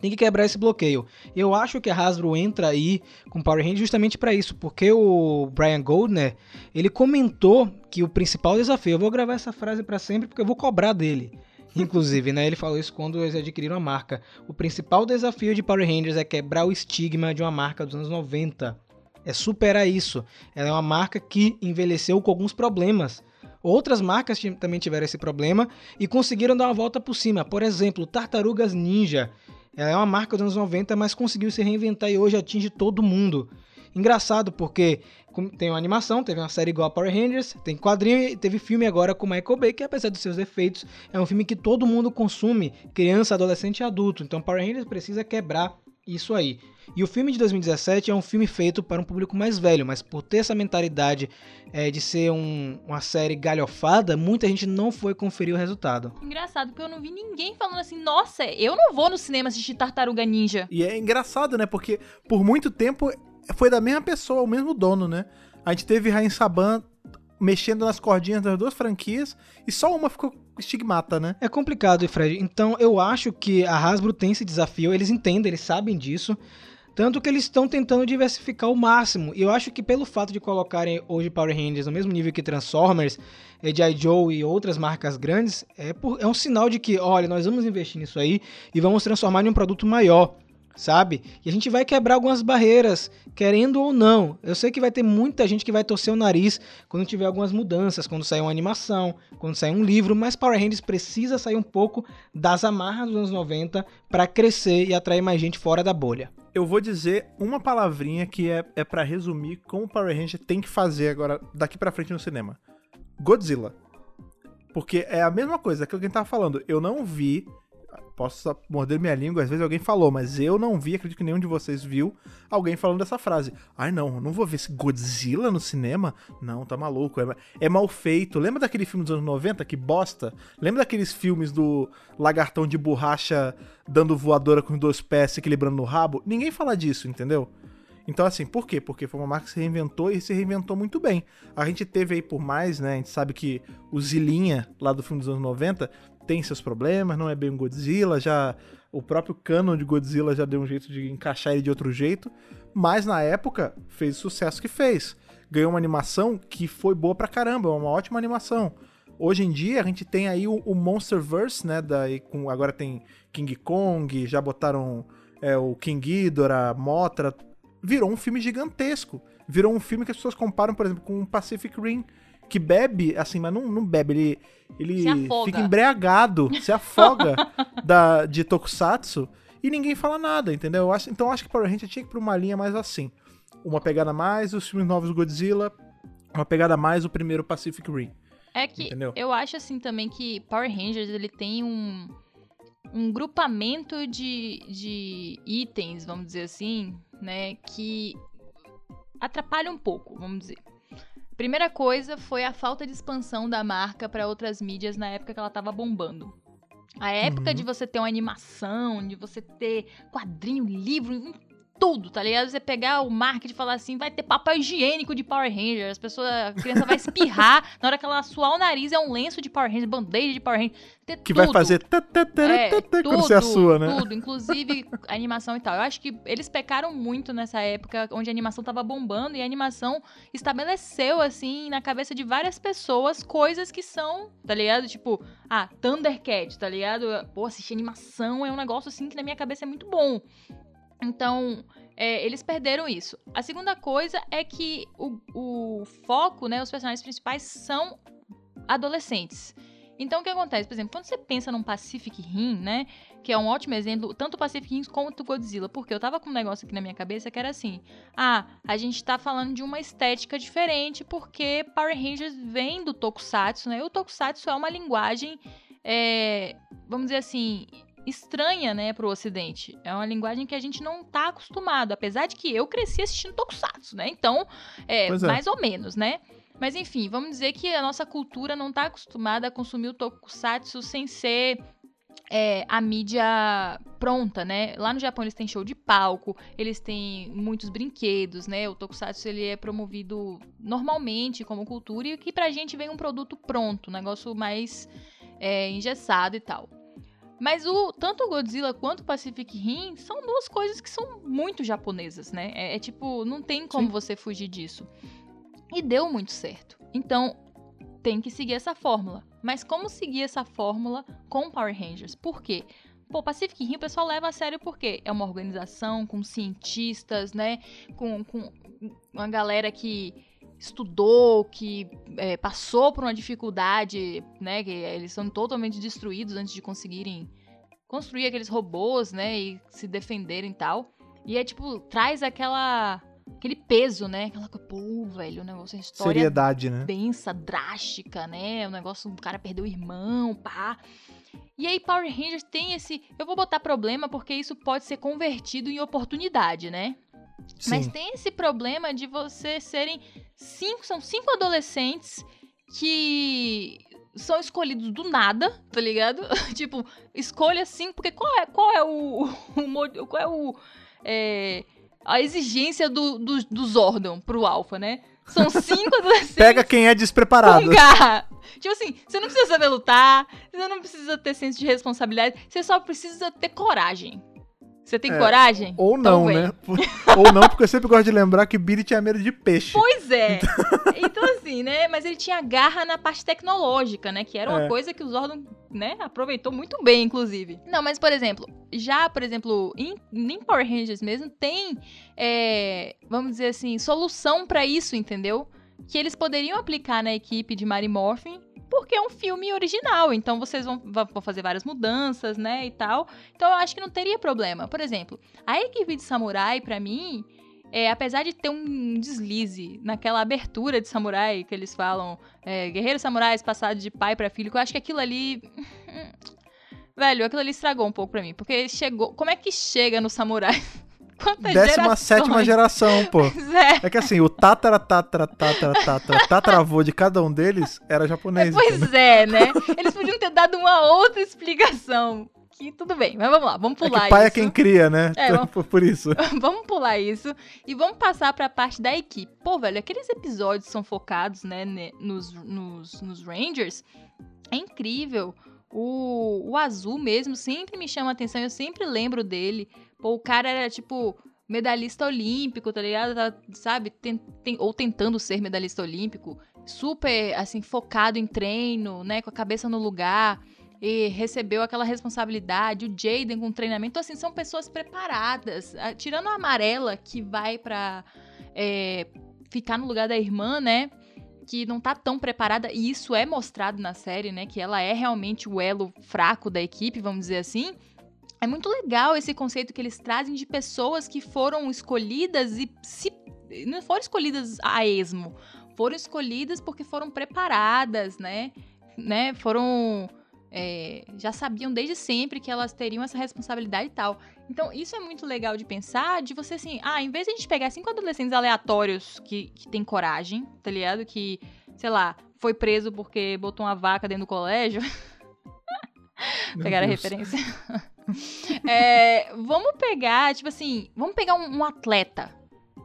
Tem que quebrar esse bloqueio. Eu acho que a Hasbro entra aí com Power Rangers justamente para isso, porque o Brian Goldner, ele comentou que o principal desafio, eu vou gravar essa frase para sempre porque eu vou cobrar dele. Inclusive, né, ele falou isso quando eles adquiriram a marca. O principal desafio de Power Rangers é quebrar o estigma de uma marca dos anos 90. É superar isso. Ela é uma marca que envelheceu com alguns problemas. Outras marcas também tiveram esse problema e conseguiram dar uma volta por cima. Por exemplo, Tartarugas Ninja. Ela é uma marca dos anos 90, mas conseguiu se reinventar e hoje atinge todo mundo. Engraçado porque tem uma animação, teve uma série igual a Power Rangers, tem quadrinho e teve filme agora com Michael Bay, que apesar dos seus efeitos, é um filme que todo mundo consome, criança, adolescente e adulto. Então Power Rangers precisa quebrar isso aí. E o filme de 2017 é um filme feito para um público mais velho, mas por ter essa mentalidade é, de ser um, uma série galhofada, muita gente não foi conferir o resultado. Engraçado, porque eu não vi ninguém falando assim, nossa, eu não vou no cinema assistir Tartaruga Ninja. E é engraçado, né? Porque por muito tempo foi da mesma pessoa, o mesmo dono, né? A gente teve Rain Saban mexendo nas cordinhas das duas franquias e só uma ficou estigmata, né? É complicado, Fred. Então eu acho que a Hasbro tem esse desafio, eles entendem, eles sabem disso. Tanto que eles estão tentando diversificar o máximo. E eu acho que pelo fato de colocarem hoje Power Rangers no mesmo nível que Transformers, G.I. Joe e outras marcas grandes, é, por, é um sinal de que, olha, nós vamos investir nisso aí e vamos transformar em um produto maior sabe? E a gente vai quebrar algumas barreiras, querendo ou não. Eu sei que vai ter muita gente que vai torcer o nariz quando tiver algumas mudanças, quando sair uma animação, quando sair um livro, mas Power Rangers precisa sair um pouco das amarras dos anos 90 para crescer e atrair mais gente fora da bolha. Eu vou dizer uma palavrinha que é, é para resumir como o Power Ranger tem que fazer agora, daqui para frente no cinema. Godzilla. Porque é a mesma coisa que alguém tava falando. Eu não vi posso morder minha língua, às vezes alguém falou, mas eu não vi, acredito que nenhum de vocês viu alguém falando dessa frase. Ai não, não vou ver esse Godzilla no cinema? Não, tá maluco, é, é mal feito. Lembra daquele filme dos anos 90, que bosta? Lembra daqueles filmes do lagartão de borracha dando voadora com dois pés se equilibrando no rabo? Ninguém fala disso, entendeu? Então, assim, por quê? Porque foi uma marca que se reinventou e se reinventou muito bem. A gente teve aí por mais, né? A gente sabe que o Zilinha, lá do filme dos anos 90, tem seus problemas, não é bem um Godzilla, já o próprio canon de Godzilla já deu um jeito de encaixar ele de outro jeito, mas na época fez o sucesso que fez. Ganhou uma animação que foi boa pra caramba, é uma ótima animação. Hoje em dia a gente tem aí o, o Monsterverse, né? Daí com, agora tem King Kong, já botaram é, o King Ghidorah, Mothra. Virou um filme gigantesco. Virou um filme que as pessoas comparam, por exemplo, com Pacific Rim que bebe, assim, mas não, não bebe, ele, ele fica embriagado, se afoga <laughs> da, de Tokusatsu e ninguém fala nada, entendeu? Eu acho, então eu acho que Power Rangers tinha que ir pra uma linha mais assim. Uma pegada mais os filmes novos do Godzilla, uma pegada mais o primeiro Pacific Rim. É que entendeu? eu acho assim também que Power Rangers ele tem um, um grupamento de, de itens, vamos dizer assim, né, que atrapalha um pouco, vamos dizer. Primeira coisa foi a falta de expansão da marca para outras mídias na época que ela estava bombando. A época uhum. de você ter uma animação, de você ter quadrinho, livro, tudo, tá ligado? Você pegar o marketing e falar assim, vai ter papel higiênico de Power Ranger, as pessoas, a criança vai espirrar, <laughs> na hora que ela suar o nariz é um lenço de Power Ranger, bandeja de Power Ranger, ter que tudo. vai fazer é, tudo, quando você sua, né? Tudo, inclusive <laughs> animação e tal. Eu acho que eles pecaram muito nessa época onde a animação tava bombando e a animação estabeleceu assim na cabeça de várias pessoas coisas que são, tá ligado? Tipo, ah, Thundercat, tá ligado? Pô, assistir animação é um negócio assim que na minha cabeça é muito bom. Então, é, eles perderam isso. A segunda coisa é que o, o foco, né, os personagens principais são adolescentes. Então, o que acontece? Por exemplo, quando você pensa num Pacific Rim, né? Que é um ótimo exemplo, tanto Pacific Rim quanto Godzilla. Porque eu tava com um negócio aqui na minha cabeça que era assim: ah, a gente tá falando de uma estética diferente porque Power Rangers vem do Tokusatsu, né? E o Tokusatsu é uma linguagem, é, vamos dizer assim, estranha, né, pro ocidente. É uma linguagem que a gente não tá acostumado, apesar de que eu cresci assistindo tokusatsu, né? Então, é, é. mais ou menos, né? Mas enfim, vamos dizer que a nossa cultura não tá acostumada a consumir o tokusatsu sem ser é, a mídia pronta, né? Lá no Japão eles têm show de palco, eles têm muitos brinquedos, né? O tokusatsu ele é promovido normalmente como cultura e que pra gente vem um produto pronto, um negócio mais é, engessado e tal. Mas o tanto o Godzilla quanto o Pacific Rim são duas coisas que são muito japonesas, né? É, é tipo, não tem como Sim. você fugir disso. E deu muito certo. Então, tem que seguir essa fórmula. Mas como seguir essa fórmula com Power Rangers? Por quê? Pô, Pacific Rim o pessoal leva a sério porque é uma organização com cientistas, né? Com, com uma galera que estudou, que é, passou por uma dificuldade, né? Que eles são totalmente destruídos antes de conseguirem construir aqueles robôs, né? E se defenderem e tal. E é tipo, traz aquela. Aquele peso, né? Aquela coisa, pô, velho, o negócio, a história. Seriedade, né? Densa, drástica, né? O negócio, o cara perdeu o irmão, pá. E aí, Power Rangers tem esse. Eu vou botar problema porque isso pode ser convertido em oportunidade, né? Sim. Mas tem esse problema de você serem cinco, são cinco adolescentes que são escolhidos do nada, tá ligado? <laughs> tipo, escolha cinco, porque qual é, qual é o, <laughs> o qual é o é, a exigência do, do, do Zordon pro Alpha, né? São <laughs> cinco adolescentes. Pega quem é despreparado. Com garra. Tipo assim, você não precisa saber lutar, você não precisa ter senso de responsabilidade, você só precisa ter coragem. Você tem É, coragem? Ou Então não, né? Ou não, porque eu sempre gosto de lembrar que Billy tinha medo de peixe. Pois é. <laughs> Então, assim, né? Mas ele tinha garra na parte tecnológica, né? Que era uma É. coisa que o Zordon, né, aproveitou muito bem, inclusive. Não, mas, por exemplo, já, por exemplo, em, em Power Rangers mesmo, tem, é, vamos dizer assim, solução pra isso, entendeu? Que eles poderiam aplicar na equipe de Mary Morphin, porque é um filme original, então vocês vão, vão fazer várias mudanças, né, e tal. Então eu acho que não teria problema. Por exemplo, a equipe de Samurai, pra mim, é, apesar de ter um deslize naquela abertura de samurai que eles falam, é, guerreiros samurais passados de pai pra filho, que eu acho que aquilo ali. <laughs> Velho, aquilo ali estragou um pouco pra mim. Porque chegou. Como é que chega no samurai? <laughs> Quantas Décima sétima geração, pô. <laughs> É. É que assim, o tatara, tatara, tatara, tatara, tataravô de cada um deles era japonês. entendeu? Pois é, né? Eles podiam ter dado uma outra explicação. Que tudo bem, mas vamos lá, vamos É pular que pai é isso. quem cria, né? É, Então, vamos- <laughs> por- isso. <laughs> vamos pular isso e vamos passar pra parte da equipe. Pô, velho, aqueles episódios são focados, né, nos, nos, nos Rangers. É incrível. O, o Azul mesmo sempre me chama atenção, eu sempre lembro dele. Pô, o cara era tipo medalhista olímpico, tá ligado? Tá, Sabe? Ten- ten- ou tentando ser medalhista olímpico. Super, assim, focado em treino, né? Com a cabeça no lugar. E recebeu aquela responsabilidade. O Jaden com treinamento. Assim, são pessoas preparadas. Ah, Tirando a amarela, que vai pra é, ficar no lugar da irmã, né? Que não tá tão preparada. E isso é mostrado na série, né? Que ela é realmente o elo fraco da equipe, vamos dizer assim. É muito legal esse conceito que eles trazem de pessoas que foram escolhidas e se não foram escolhidas a esmo, foram escolhidas porque foram preparadas, né? né? Foram é, já sabiam desde sempre que elas teriam essa responsabilidade e tal. Então, isso é muito legal de pensar, de você assim, ah, em vez de a gente pegar cinco adolescentes aleatórios que, que têm coragem, tá ligado? Que, sei lá, foi preso porque botou uma vaca dentro do colégio. <laughs> Pegaram a referência? <laughs> É, vamos pegar, tipo assim, vamos pegar um, um atleta.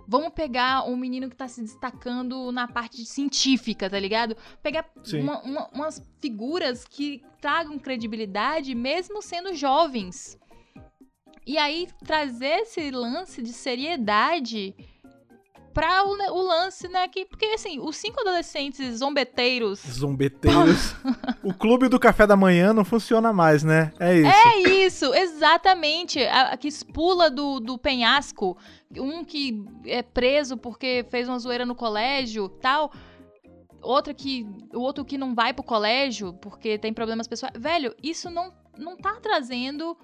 Vamos pegar um menino que tá se destacando na parte científica, tá ligado? Pegar uma- uma- umas figuras que tragam credibilidade, mesmo sendo jovens. E aí trazer esse lance de seriedade pra o, o lance, né? Que, porque assim, os cinco adolescentes zombeteiros Zombeteiros. <laughs> o clube do café da manhã não funciona mais, né? É isso. É isso, exatamente. A, a que pula do, do penhasco, um que é preso porque fez uma zoeira no colégio, tal. Outra que. O outro que não vai pro colégio porque tem problemas pessoais. Velho, isso não, não tá trazendo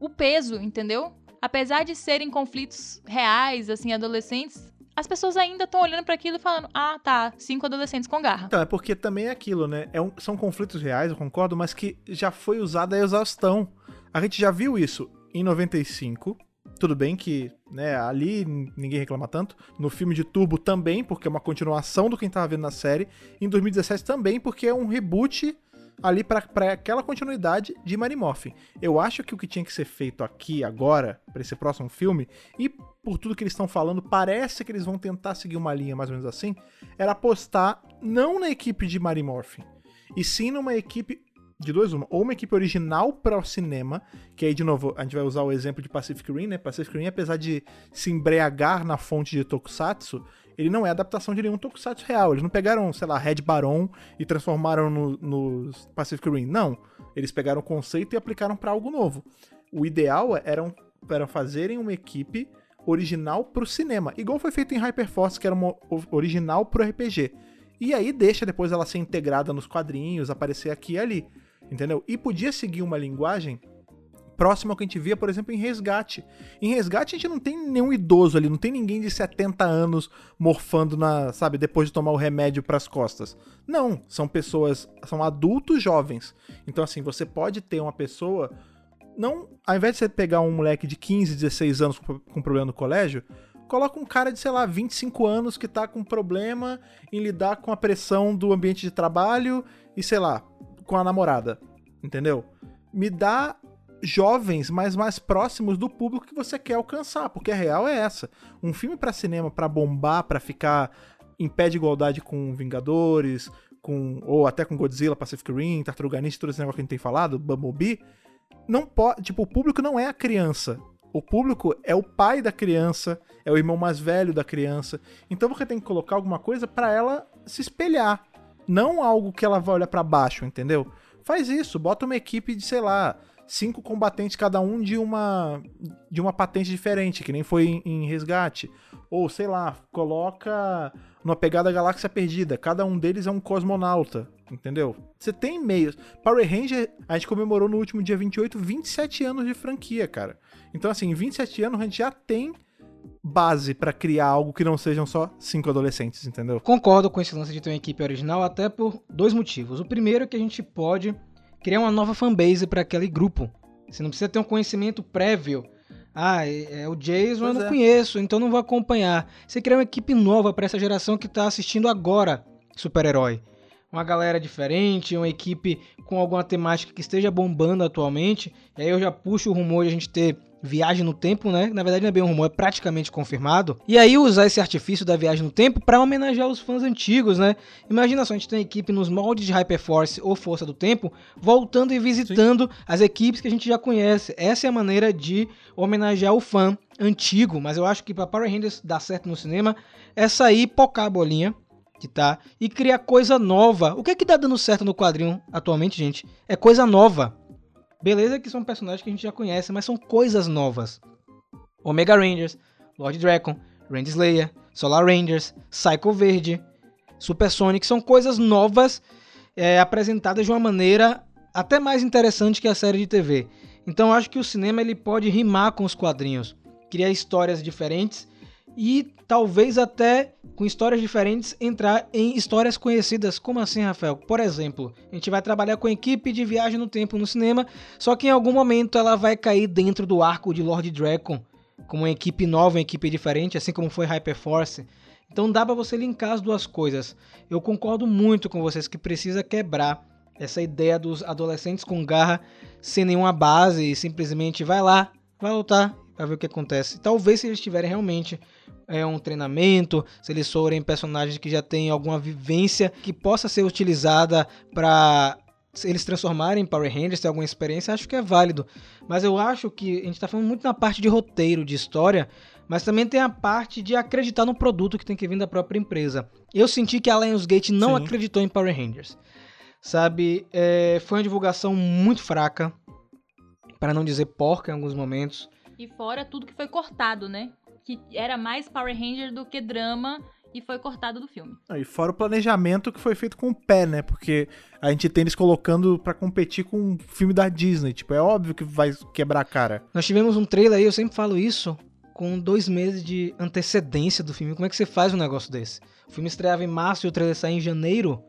o peso, entendeu? Apesar de serem conflitos reais, assim, adolescentes, as pessoas ainda estão olhando pra aquilo e falando: ah, tá, cinco adolescentes com garra. Então, é porque também é aquilo, né? É um- são conflitos reais, eu concordo, mas que já foi usada a exaustão. A gente já viu isso em 95. Tudo bem que, né, ali ninguém reclama tanto. No filme de Turbo também, porque é uma continuação do que a gente tava vendo na série. Em 2017 também, porque é um reboot ali pra aquela continuidade de Mary Morphin. Eu acho que o que tinha que ser feito aqui, agora, pra esse próximo filme, e por tudo que eles estão falando, parece que eles vão tentar seguir uma linha mais ou menos assim, era apostar não na equipe de Mary Morphin, e sim numa equipe de dois uma, ou uma equipe original para o cinema, que aí de novo a gente vai usar o exemplo de Pacific Rim, né? Pacific Rim, apesar de se embriagar na fonte de Tokusatsu, ele não é adaptação de nenhum Tokusatsu real. Eles não pegaram, sei lá, Red Baron e transformaram no, no Pacific Rim. Não. Eles pegaram o conceito e aplicaram para algo novo. O ideal era, um- era fazerem uma equipe original pro cinema, igual foi feito em Hyperforce, que era uma original pro RPG. E aí deixa depois ela ser integrada nos quadrinhos, aparecer aqui e ali, entendeu? E podia seguir uma linguagem próxima ao que a gente via, por exemplo, em Resgate. Em Resgate a gente não tem nenhum idoso ali, não tem ninguém de 70 anos morfando na, sabe, depois de tomar o remédio pras costas. Não, são pessoas, são adultos jovens. Então assim, você pode ter uma pessoa não, ao invés de você pegar um moleque de 15, 16 anos com, com problema no colégio, coloca um cara de, sei lá, 25 anos que tá com problema em lidar com a pressão do ambiente de trabalho e, sei lá, com a namorada. Entendeu? Me dá jovens, mas mais próximos do público que você quer alcançar, porque a real é essa. Um filme pra cinema pra bombar, pra ficar em pé de igualdade com Vingadores, com ou até com Godzilla, Pacific Rim, Tartaruga Ninja, todo esse negócio que a gente tem falado, Bumblebee, não pode, tipo, o público não é a criança. O público é o pai da criança, é o irmão mais velho da criança. Então você tem que colocar alguma coisa para ela se espelhar, não algo que ela vai olhar para baixo, entendeu? Faz isso, bota uma equipe de, sei lá, cinco combatentes cada um de uma de uma patente diferente, que nem foi em, em Resgate. Ou sei lá, coloca numa pegada Galáxia Perdida, cada um deles é um cosmonauta, entendeu? Você tem meios. Power Ranger, a gente comemorou no último dia 28 27 anos de franquia, cara. Então assim, em 27 anos a gente já tem base para criar algo que não sejam só cinco adolescentes, entendeu? Concordo com esse lance de ter uma equipe original até por dois motivos. O primeiro é que a gente pode criar uma nova fanbase para aquele grupo. Você não precisa ter um conhecimento prévio. Ah, é, é o Jason, pois eu não é. conheço, então não vou acompanhar. Você cria uma equipe nova para essa geração que está assistindo agora super-herói. Uma galera diferente, uma equipe com alguma temática que esteja bombando atualmente. E aí eu já puxo o rumor de a gente ter viagem no tempo, né? Na verdade não é bem um rumor, é praticamente confirmado. E aí usar esse artifício da viagem no tempo para homenagear os fãs antigos, né? Imagina só, a gente tem a equipe nos moldes de Hyperforce ou Força do Tempo, voltando e visitando Sim. as equipes que a gente já conhece. Essa é a maneira de homenagear o fã antigo, mas eu acho que para Power Rangers dar certo no cinema é sair pocar a bolinha, que tá, e criar coisa nova. O que é que tá dando certo no quadrinho atualmente, gente? É coisa nova. Beleza que são personagens que a gente já conhece, mas são coisas novas. Omega Rangers, Lord Dragon, Randy Slayer, Solar Rangers, Psycho Verde, Super Sonic são coisas novas é, apresentadas de uma maneira até mais interessante que a série de TV. Então acho que o cinema ele pode rimar com os quadrinhos, criar histórias diferentes e talvez até com histórias diferentes entrar em histórias conhecidas. Como assim, Rafael? Por exemplo, a gente vai trabalhar com a equipe de viagem no tempo no cinema, só que em algum momento ela vai cair dentro do arco de Lord Dragon, como uma equipe nova, uma equipe diferente, assim como foi Hyperforce. Então dá para você linkar as duas coisas. Eu concordo muito com vocês que precisa quebrar essa ideia dos adolescentes com garra sem nenhuma base e simplesmente vai lá, vai lutar, vai ver o que acontece. Talvez se eles tiverem realmente é, um treinamento, se eles forem personagens que já têm alguma vivência que possa ser utilizada para eles transformarem em Power Rangers, ter alguma experiência, acho que é válido. Mas eu acho que a gente está falando muito na parte de roteiro, de história, mas também tem a parte de acreditar no produto que tem que vir da própria empresa. Eu senti que a Lionsgate não Sim. acreditou em Power Rangers. Sabe, é, foi uma divulgação muito fraca, para não dizer porca em alguns momentos. E fora tudo que foi cortado, né? Que era mais Power Ranger do que drama e foi cortado do filme. E fora o planejamento que foi feito com o pé, né? Porque a gente tem eles colocando para competir com um filme da Disney. Tipo, é óbvio que vai quebrar a cara. Nós tivemos um trailer aí, eu sempre falo isso, com dois meses de antecedência do filme. Como é que você faz um negócio desse? O filme estreava em março e o trailer sai em janeiro.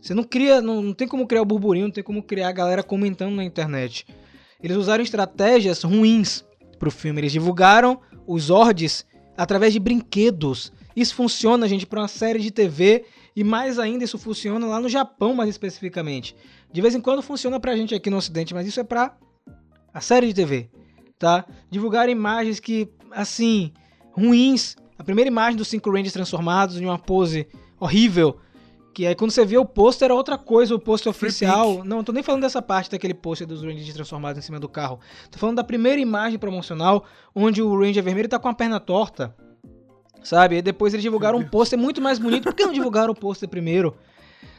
Você não cria, não, não tem como criar o burburinho, não tem como criar a galera comentando na internet. Eles usaram estratégias ruins pro filme. Eles divulgaram os Zords através de brinquedos. Isso funciona, gente, para uma série de TV e mais ainda isso funciona lá no Japão, mais especificamente. De vez em quando funciona pra gente aqui no ocidente, mas isso é pra a série de TV, tá? Divulgar imagens que, assim, ruins. A primeira imagem dos cinco Rangers transformados em uma pose horrível, que aí quando você vê o pôster era outra coisa, o pôster oficial. Não, tô nem falando dessa parte daquele pôster dos Rangers transformados em cima do carro. Tô falando da primeira imagem promocional, onde o Ranger vermelho tá com a perna torta. Sabe? E depois eles divulgaram um pôster muito mais bonito. Por que não divulgaram o pôster primeiro?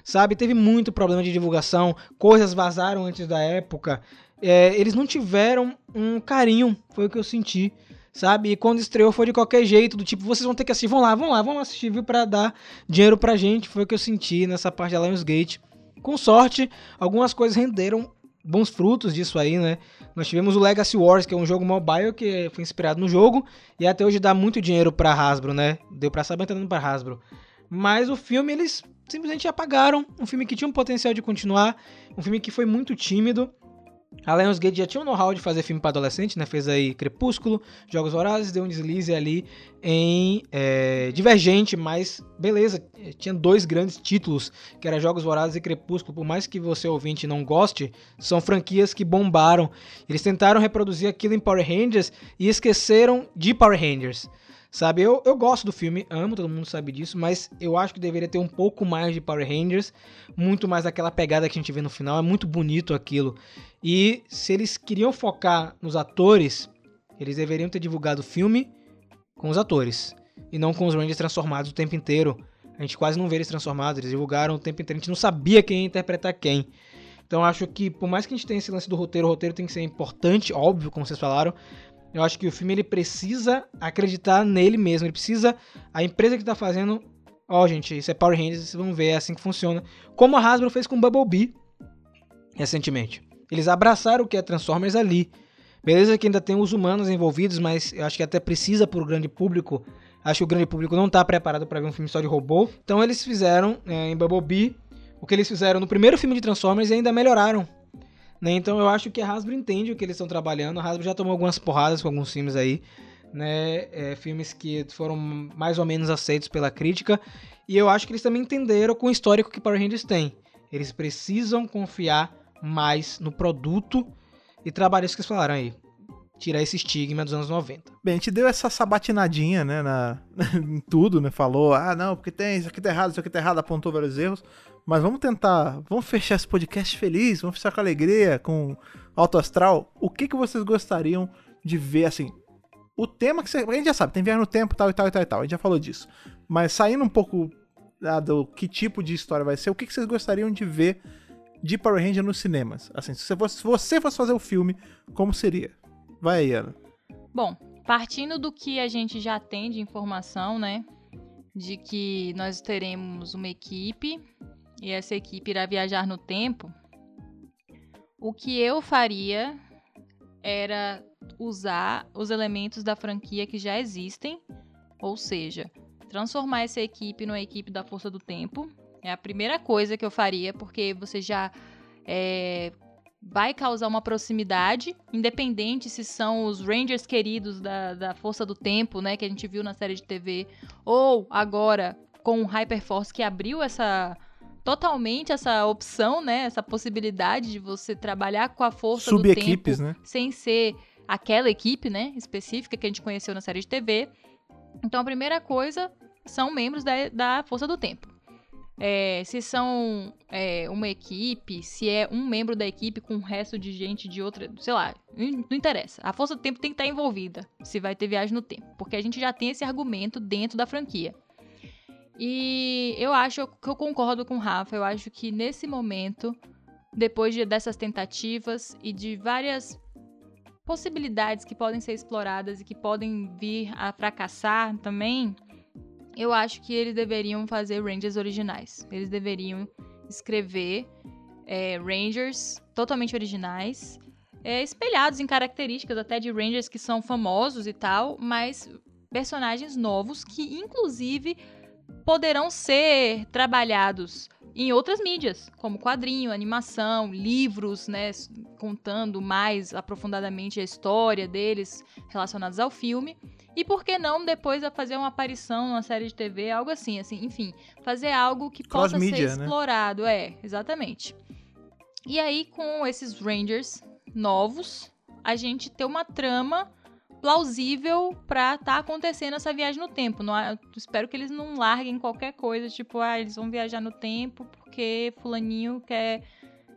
Sabe? Teve muito problema de divulgação, coisas vazaram antes da época. É, eles não tiveram um carinho, foi o que eu senti sabe? E quando estreou foi de qualquer jeito, do tipo, vocês vão ter que assistir, vão lá, vão lá, vão assistir, viu, pra dar dinheiro pra gente. Foi o que eu senti nessa parte da Lionsgate. Com sorte, algumas coisas renderam bons frutos disso aí, né? Nós tivemos o Legacy Wars, que é um jogo mobile que foi inspirado no jogo e até hoje dá muito dinheiro pra Hasbro, né? Deu pra saber entrando pra Hasbro. Mas o filme eles simplesmente apagaram. Um filme que tinha um potencial de continuar, um filme que foi muito tímido. A Lionsgate já tinha um know-how de fazer filme para adolescente, né? Fez aí Crepúsculo, Jogos Vorazes, deu um deslize ali em é, Divergente, mas beleza, tinha dois grandes títulos, que era Jogos Vorazes e Crepúsculo, por mais que você ouvinte não goste, são franquias que bombaram. Eles tentaram reproduzir aquilo em Power Rangers e esqueceram de Power Rangers, Sabe, eu, eu gosto do filme, amo, todo mundo sabe disso, mas eu acho que deveria ter um pouco mais de Power Rangers, muito mais daquela pegada que a gente vê no final, é muito bonito aquilo. E se eles queriam focar nos atores, eles deveriam ter divulgado o filme com os atores, e não com os Rangers transformados o tempo inteiro. A gente quase não vê eles transformados, eles divulgaram o tempo inteiro, a gente não sabia quem ia interpretar quem. Então acho que, por mais que a gente tenha esse lance do roteiro, o roteiro tem que ser importante, óbvio, como vocês falaram, eu acho que o filme ele precisa acreditar nele mesmo. Ele precisa. A empresa que tá fazendo. Ó, oh, gente, isso é Power Rangers, vocês vão ver, é assim que funciona. Como a Hasbro fez com Bumblebee recentemente. Eles abraçaram o que é Transformers ali. Beleza que ainda tem os humanos envolvidos, mas eu acho que até precisa pro grande público. Acho que o grande público não tá preparado para ver um filme só de robô. Então eles fizeram é, em Bumblebee o que eles fizeram no primeiro filme de Transformers e ainda melhoraram né? Então eu acho que a Hasbro entende o que eles estão trabalhando. A Hasbro já tomou algumas porradas com alguns filmes aí, né? É, filmes que foram mais ou menos aceitos pela crítica. E eu acho que eles também entenderam com o histórico que Power Rangers tem. Eles precisam confiar mais no produto e trabalhar isso que eles falaram aí. Tirar esse estigma dos anos 90. Bem, a gente deu essa sabatinadinha, né, na, <laughs> em tudo, né? Falou, ah, não, porque tem isso aqui tá errado, isso aqui tá errado, apontou vários erros. Mas vamos tentar, vamos fechar esse podcast feliz, vamos fechar com alegria, com alto astral. O que, que vocês gostariam de ver, assim, o tema que você. A gente já sabe, tem viagem no tempo, tal e tal e tal e tal. A gente já falou disso. Mas saindo um pouco ah, do que tipo de história vai ser, o que, que vocês gostariam de ver de Power Ranger nos cinemas? Assim, se você, fosse, se você fosse fazer o filme, como seria? Vai aí, Ana. Bom, partindo do que a gente já tem de informação, né? De que nós teremos uma equipe e essa equipe irá viajar no tempo, o que eu faria era usar os elementos da franquia que já existem, ou seja, transformar essa equipe numa equipe da Força do Tempo. É a primeira coisa que eu faria, porque você já é, vai causar uma proximidade, independente se são os Rangers queridos da, da Força do Tempo, né, que a gente viu na série de TV, ou agora com o Hyperforce que abriu essa totalmente essa opção, né? Essa possibilidade de você trabalhar com a força do tempo né? sem ser aquela equipe, né? Específica que a gente conheceu na série de TV. Então a primeira coisa são membros da, da força do tempo. É, se são é, uma equipe, se é um membro da equipe com o resto de gente de outra, sei lá, não interessa. A força do tempo tem que estar envolvida se vai ter viagem no tempo, porque a gente já tem esse argumento dentro da franquia. E eu acho que eu concordo com o Rafa. Eu acho que nesse momento, depois de, dessas tentativas e de várias possibilidades que podem ser exploradas e que podem vir a fracassar também, eu acho que eles deveriam fazer Rangers originais. Eles deveriam escrever é, Rangers totalmente originais, é, espelhados em características até de Rangers que são famosos e tal, mas personagens novos que, inclusive, poderão ser trabalhados em outras mídias, como quadrinho, animação, livros, né, contando mais aprofundadamente a história deles relacionados ao filme. E por que não depois fazer uma aparição numa série de TV, algo assim, assim, enfim, fazer algo que possa ser né? explorado, né? é, exatamente. E aí com esses Rangers novos, a gente ter uma trama plausível pra tá acontecendo essa viagem no tempo. Não, espero que eles não larguem qualquer coisa, tipo, ah, eles vão viajar no tempo porque fulaninho quer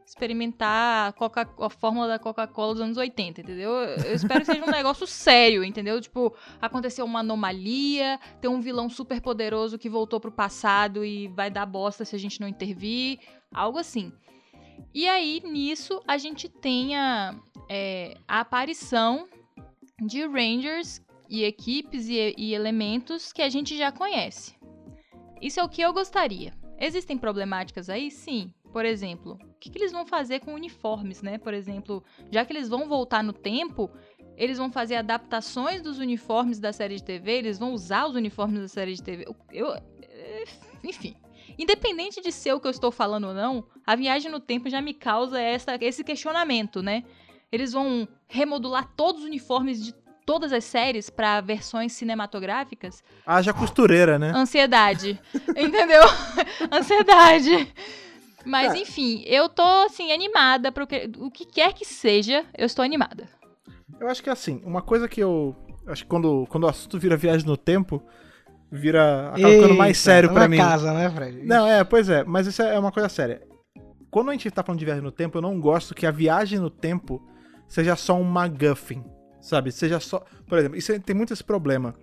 experimentar a, Coca, a fórmula da Coca-Cola dos anos 80, entendeu? Eu espero que seja um negócio <laughs> sério, entendeu? Tipo, aconteceu uma anomalia, tem um vilão super poderoso que voltou pro passado e vai dar bosta se a gente não intervir, algo assim. E aí, nisso, a gente tenha é, a aparição de Rangers e equipes e, e elementos que a gente já conhece. Isso é o que eu gostaria. Existem problemáticas aí? Sim. Por exemplo, o que, que, eles vão fazer com uniformes, né? Por exemplo, já que eles vão voltar no tempo, eles vão fazer adaptações dos uniformes da série de TV, eles vão usar os uniformes da série de TV. Eu, eh, enfim, independente de ser o que eu estou falando ou não, a viagem no tempo já me causa essa, esse questionamento, né? Eles vão remodular todos os uniformes de todas as séries para versões cinematográficas. Haja costureira, né? Ansiedade. <laughs> entendeu? <laughs> Ansiedade. Mas é. enfim, eu tô assim animada para o que quer que seja, eu estou animada. Eu acho que assim, uma coisa que eu acho que quando, quando o assunto vira viagem no tempo, vira. acaba ficando mais sério pra na mim. casa, né, Fred? Não, é, pois é, mas isso é uma coisa séria. Quando a gente tá falando de viagem no tempo, eu não gosto que a viagem no tempo seja só um MacGuffin, sabe? Seja só. Por exemplo, isso tem muito esse problema.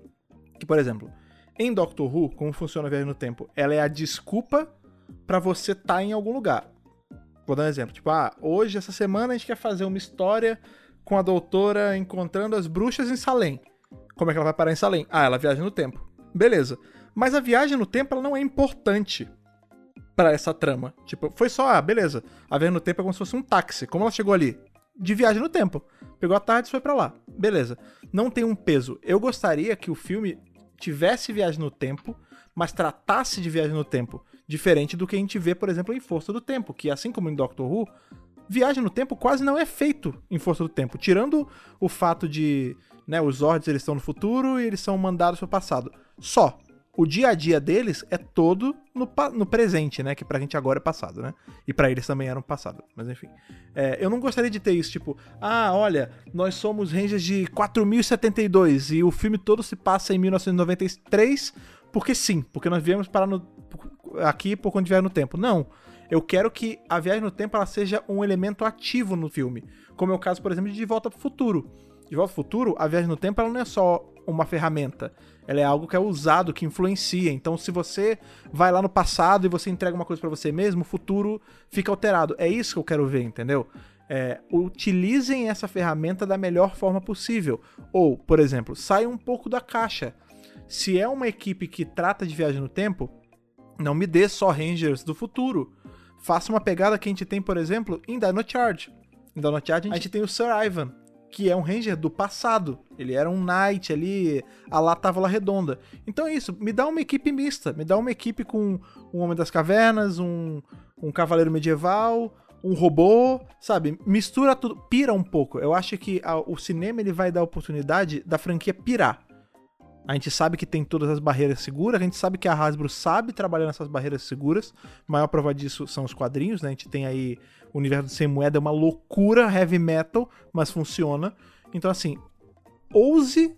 Que, por exemplo, em Doctor Who, como funciona a viagem no tempo? Ela é a desculpa pra você estar tá em algum lugar. Vou dar um exemplo. Tipo, ah, hoje, essa semana, a gente quer fazer uma história com a doutora encontrando as bruxas em Salem. Como é que ela vai parar em Salem? Ah, ela viaja no tempo. Beleza. Mas a viagem no tempo, ela não é importante para essa trama. Tipo, foi só, ah, beleza. A viagem no tempo é como se fosse um táxi. Como ela chegou ali? De viagem no tempo. Pegou a tarde e foi para lá. Beleza. Não tem um peso. Eu gostaria que o filme tivesse viagem no tempo, mas tratasse de viagem no tempo. Diferente do que a gente vê, por exemplo, em Força do Tempo, que assim como em Doctor Who, viagem no tempo quase não é feito em Força do Tempo. Tirando o fato de, né, os Zords eles estão no futuro e eles são mandados para o passado. Só o dia a dia deles é todo no, no presente, né? Que pra gente agora é passado, né? E para eles também era um passado. Mas enfim. É, eu não gostaria de ter isso, tipo, ah, olha, nós somos Rangers de 4072 e o filme todo se passa em 1993, porque sim, porque nós viemos parar no, aqui por quando vier no tempo. Não. Eu quero que a viagem no tempo ela seja um elemento ativo no filme. Como é o caso, por exemplo, de De Volta pro Futuro. De Volta pro Futuro, a viagem no tempo ela não é só uma ferramenta ela é algo que é usado, que influencia. Então, se você vai lá no passado e você entrega uma coisa para você mesmo, o futuro fica alterado. É isso que eu quero ver, entendeu? É, utilizem essa ferramenta da melhor forma possível. Ou, por exemplo, saiam um pouco da caixa. Se é uma equipe que trata de viagem no tempo, não me dê só Rangers do futuro. Faça uma pegada que a gente tem, por exemplo, em Dino Charge. Em Dino Charge a gente tem o Sir Ivan, que é um Ranger do passado. Ele era um Knight ali, a lá Távola Redonda. Então é isso, me dá uma equipe mista, me dá uma equipe com um Homem das Cavernas, um, um Cavaleiro Medieval, um robô, sabe? Mistura tudo, pira um pouco. Eu acho que a, o cinema ele vai dar a oportunidade da franquia pirar. A gente sabe que tem todas as barreiras seguras, a gente sabe que a Hasbro sabe trabalhar nessas barreiras seguras. A maior prova disso são os quadrinhos, né? A gente tem aí o universo Sem Moeda, é uma loucura heavy metal, mas funciona. Então, assim, ouse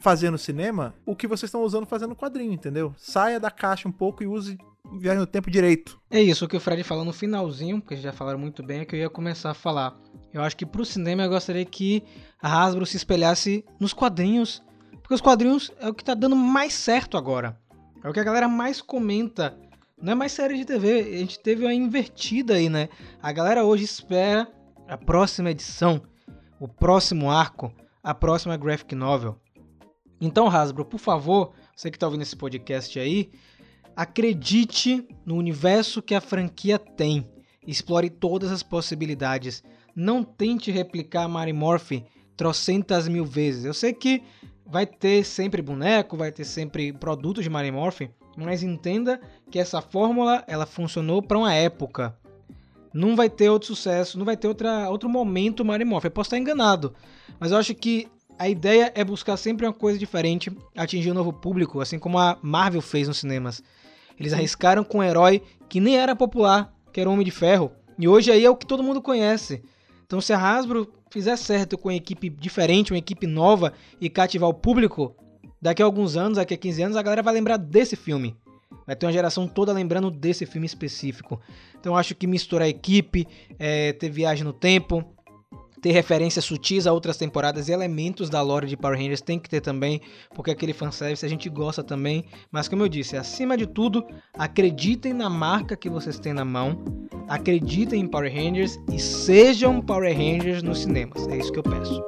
fazer no cinema o que vocês estão usando fazendo no quadrinho, entendeu? Saia da caixa um pouco e use viagem no tempo direito. É isso, o que o Fred falou no finalzinho, porque já falaram muito bem, é que eu ia começar a falar. Eu acho que pro cinema eu gostaria que a Hasbro se espelhasse nos quadrinhos porque os quadrinhos é o que tá dando mais certo agora. É o que a galera mais comenta. Não é mais série de TV. A gente teve uma invertida aí, né? A galera hoje espera a próxima edição, o próximo arco, a próxima graphic novel. Então, Hasbro, por favor, você que tá ouvindo esse podcast aí, acredite no universo que a franquia tem. Explore todas as possibilidades. Não tente replicar Mary Morphy trocentas mil vezes. Eu sei que vai ter sempre boneco, vai ter sempre produtos de Mario Morphin, mas entenda que essa fórmula ela funcionou para uma época. Não vai ter outro sucesso, não vai ter outra, outro momento Mario Morphin. Eu posso estar enganado, mas eu acho que a ideia é buscar sempre uma coisa diferente, atingir um novo público, assim como a Marvel fez nos cinemas. Eles arriscaram com um herói que nem era popular, que era o Homem de Ferro, e hoje aí é o que todo mundo conhece. Então se a Hasbro fizer certo com uma equipe diferente, uma equipe nova e cativar o público, daqui a alguns anos, daqui a 15 anos, a galera vai lembrar desse filme. Vai ter uma geração toda lembrando desse filme específico. Então acho que misturar equipe, é, ter viagem no tempo, ter referências sutis a outras temporadas e elementos da lore de Power Rangers tem que ter também, porque aquele fanservice a gente gosta também. Mas como eu disse, acima de tudo, acreditem na marca que vocês têm na mão, acreditem em Power Rangers e sejam Power Rangers nos cinemas. É isso que eu peço.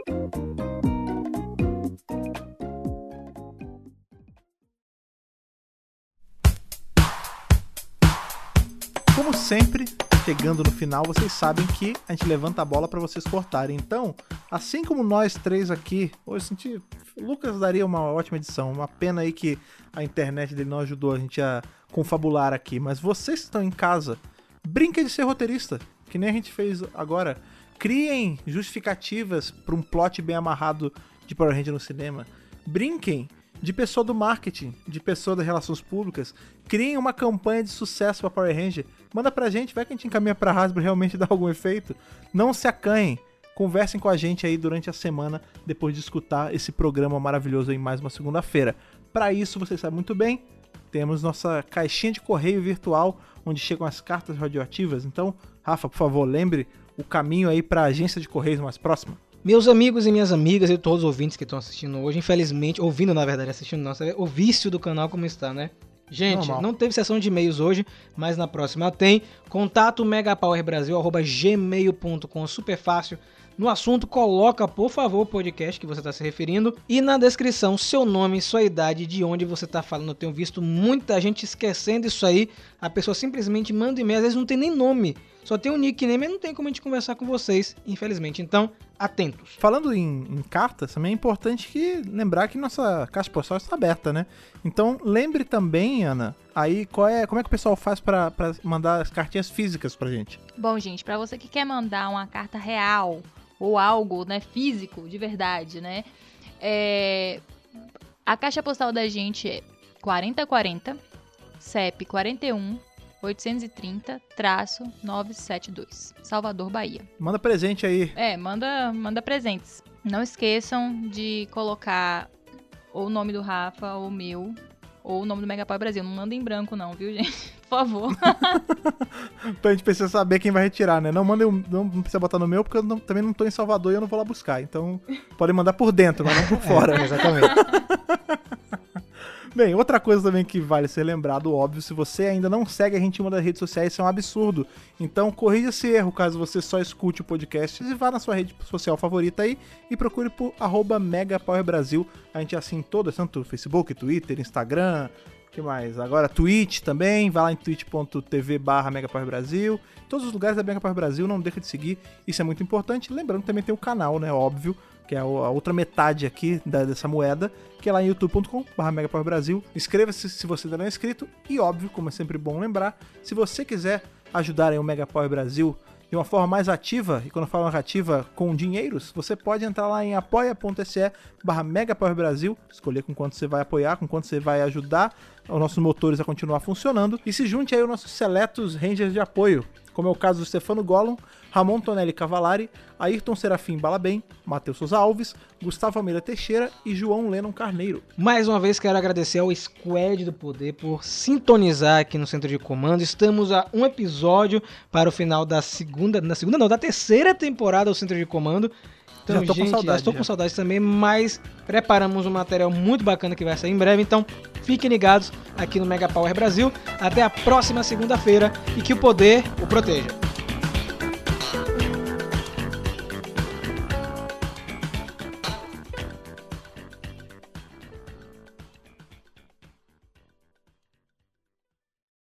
Como sempre, chegando no final, vocês sabem que a gente levanta a bola para vocês cortarem. Então, assim como nós três aqui, hoje senti, o Lucas daria uma ótima edição. Uma pena aí que a internet dele não ajudou a gente a confabular aqui. Mas vocês que estão em casa, brinquem de ser roteirista, que nem a gente fez agora. Criem justificativas para um plot bem amarrado de Power Ranger no cinema. Brinquem de pessoa do marketing, de pessoa das relações públicas, criem uma campanha de sucesso para Power Ranger. Manda pra gente, vai que a gente encaminha pra Hasbro realmente <laughs> dar algum efeito. Não se acanhem. conversem com a gente aí durante a semana depois de escutar esse programa maravilhoso em mais uma segunda-feira. Para isso, vocês sabem muito bem, temos nossa caixinha de correio virtual onde chegam as cartas radioativas. Então, Rafa, por favor, lembre o caminho aí para a agência de correios mais próxima. Meus amigos e minhas amigas e todos os ouvintes que estão assistindo hoje, infelizmente, ouvindo na verdade, assistindo não, sabe o vício do canal como está, né? Gente, Normal. não teve sessão de e-mails hoje, mas na próxima tem. Contato megapowerbrasil.gmail.com, super fácil. No assunto, coloca, por favor, o podcast que você está se referindo. E na descrição, seu nome, sua idade, de onde você está falando. Eu tenho visto muita gente esquecendo isso aí. A pessoa simplesmente manda e-mail, às vezes não tem nem nome. Só tem um nickname e não tem como a gente conversar com vocês, infelizmente. Então, atentos. Falando em, em cartas, também é importante que lembrar que nossa caixa postal está aberta, né? Então lembre também, Ana, aí qual é, como é que o pessoal faz para mandar as cartinhas físicas pra gente? Bom, gente, para você que quer mandar uma carta real ou algo, né, físico, de verdade, né? É... A caixa postal da gente é 4040 CEP 41 830-972, Salvador, Bahia. Manda presente aí. É, manda, manda presentes. Não esqueçam de colocar ou o nome do Rafa, ou o meu, ou o nome do Megapower Brasil. Não manda em branco não, viu, gente? <laughs> Por favor. <laughs> pra gente precisa saber quem vai retirar, né? Não manda, não precisa botar no meu, porque eu não- também não tô em Salvador e eu não vou lá buscar. Então, podem mandar por dentro, mas não por <laughs> fora. É, exatamente. Bem, outra coisa também que vale ser lembrado, óbvio, se você ainda não segue a gente em uma das redes sociais, isso é um absurdo. Então, corrija esse erro caso você só escute o podcast e vá na sua rede social favorita aí e procure por megapowerbrasil. A gente é assim em todas, tanto Facebook, Twitter, Instagram, que mais? Agora Twitch também, vai lá em twitch.tv barra. Todos os lugares da Megapower Brasil, não deixa de seguir, isso é muito importante. Lembrando que também tem o canal, né, óbvio, que é a outra metade aqui da- dessa moeda, que é lá em youtube.com.br megapowerbrasil. Inscreva-se se você ainda não é inscrito e, óbvio, como é sempre bom lembrar, se você quiser ajudar aí o Megapower Brasil de uma forma mais ativa, e quando eu falo ativa com dinheiros, você pode entrar lá em apoia.se barra Brasil, escolher com quanto você vai apoiar, com quanto você vai ajudar os nossos motores a continuar funcionando, e se junte aí aos nossos seletos rangers de apoio, como é o caso do Stefano Gollum, Ramon Tonelli Cavalari, Ayrton Serafim Balabem, Matheus Souza Alves, Gustavo Almeida Teixeira e João Lennon Carneiro. Mais uma vez quero agradecer ao Squad do Poder por sintonizar aqui no centro de comando. Estamos a um episódio para o final da segunda, na segunda não, da terceira temporada do centro de comando. Então, Já tô com gente, saudade, estou já. com saudades também, mas preparamos um material muito bacana que vai sair em breve. Então, fiquem ligados aqui no Mega Power Brasil. Até a próxima segunda-feira e que o poder o proteja.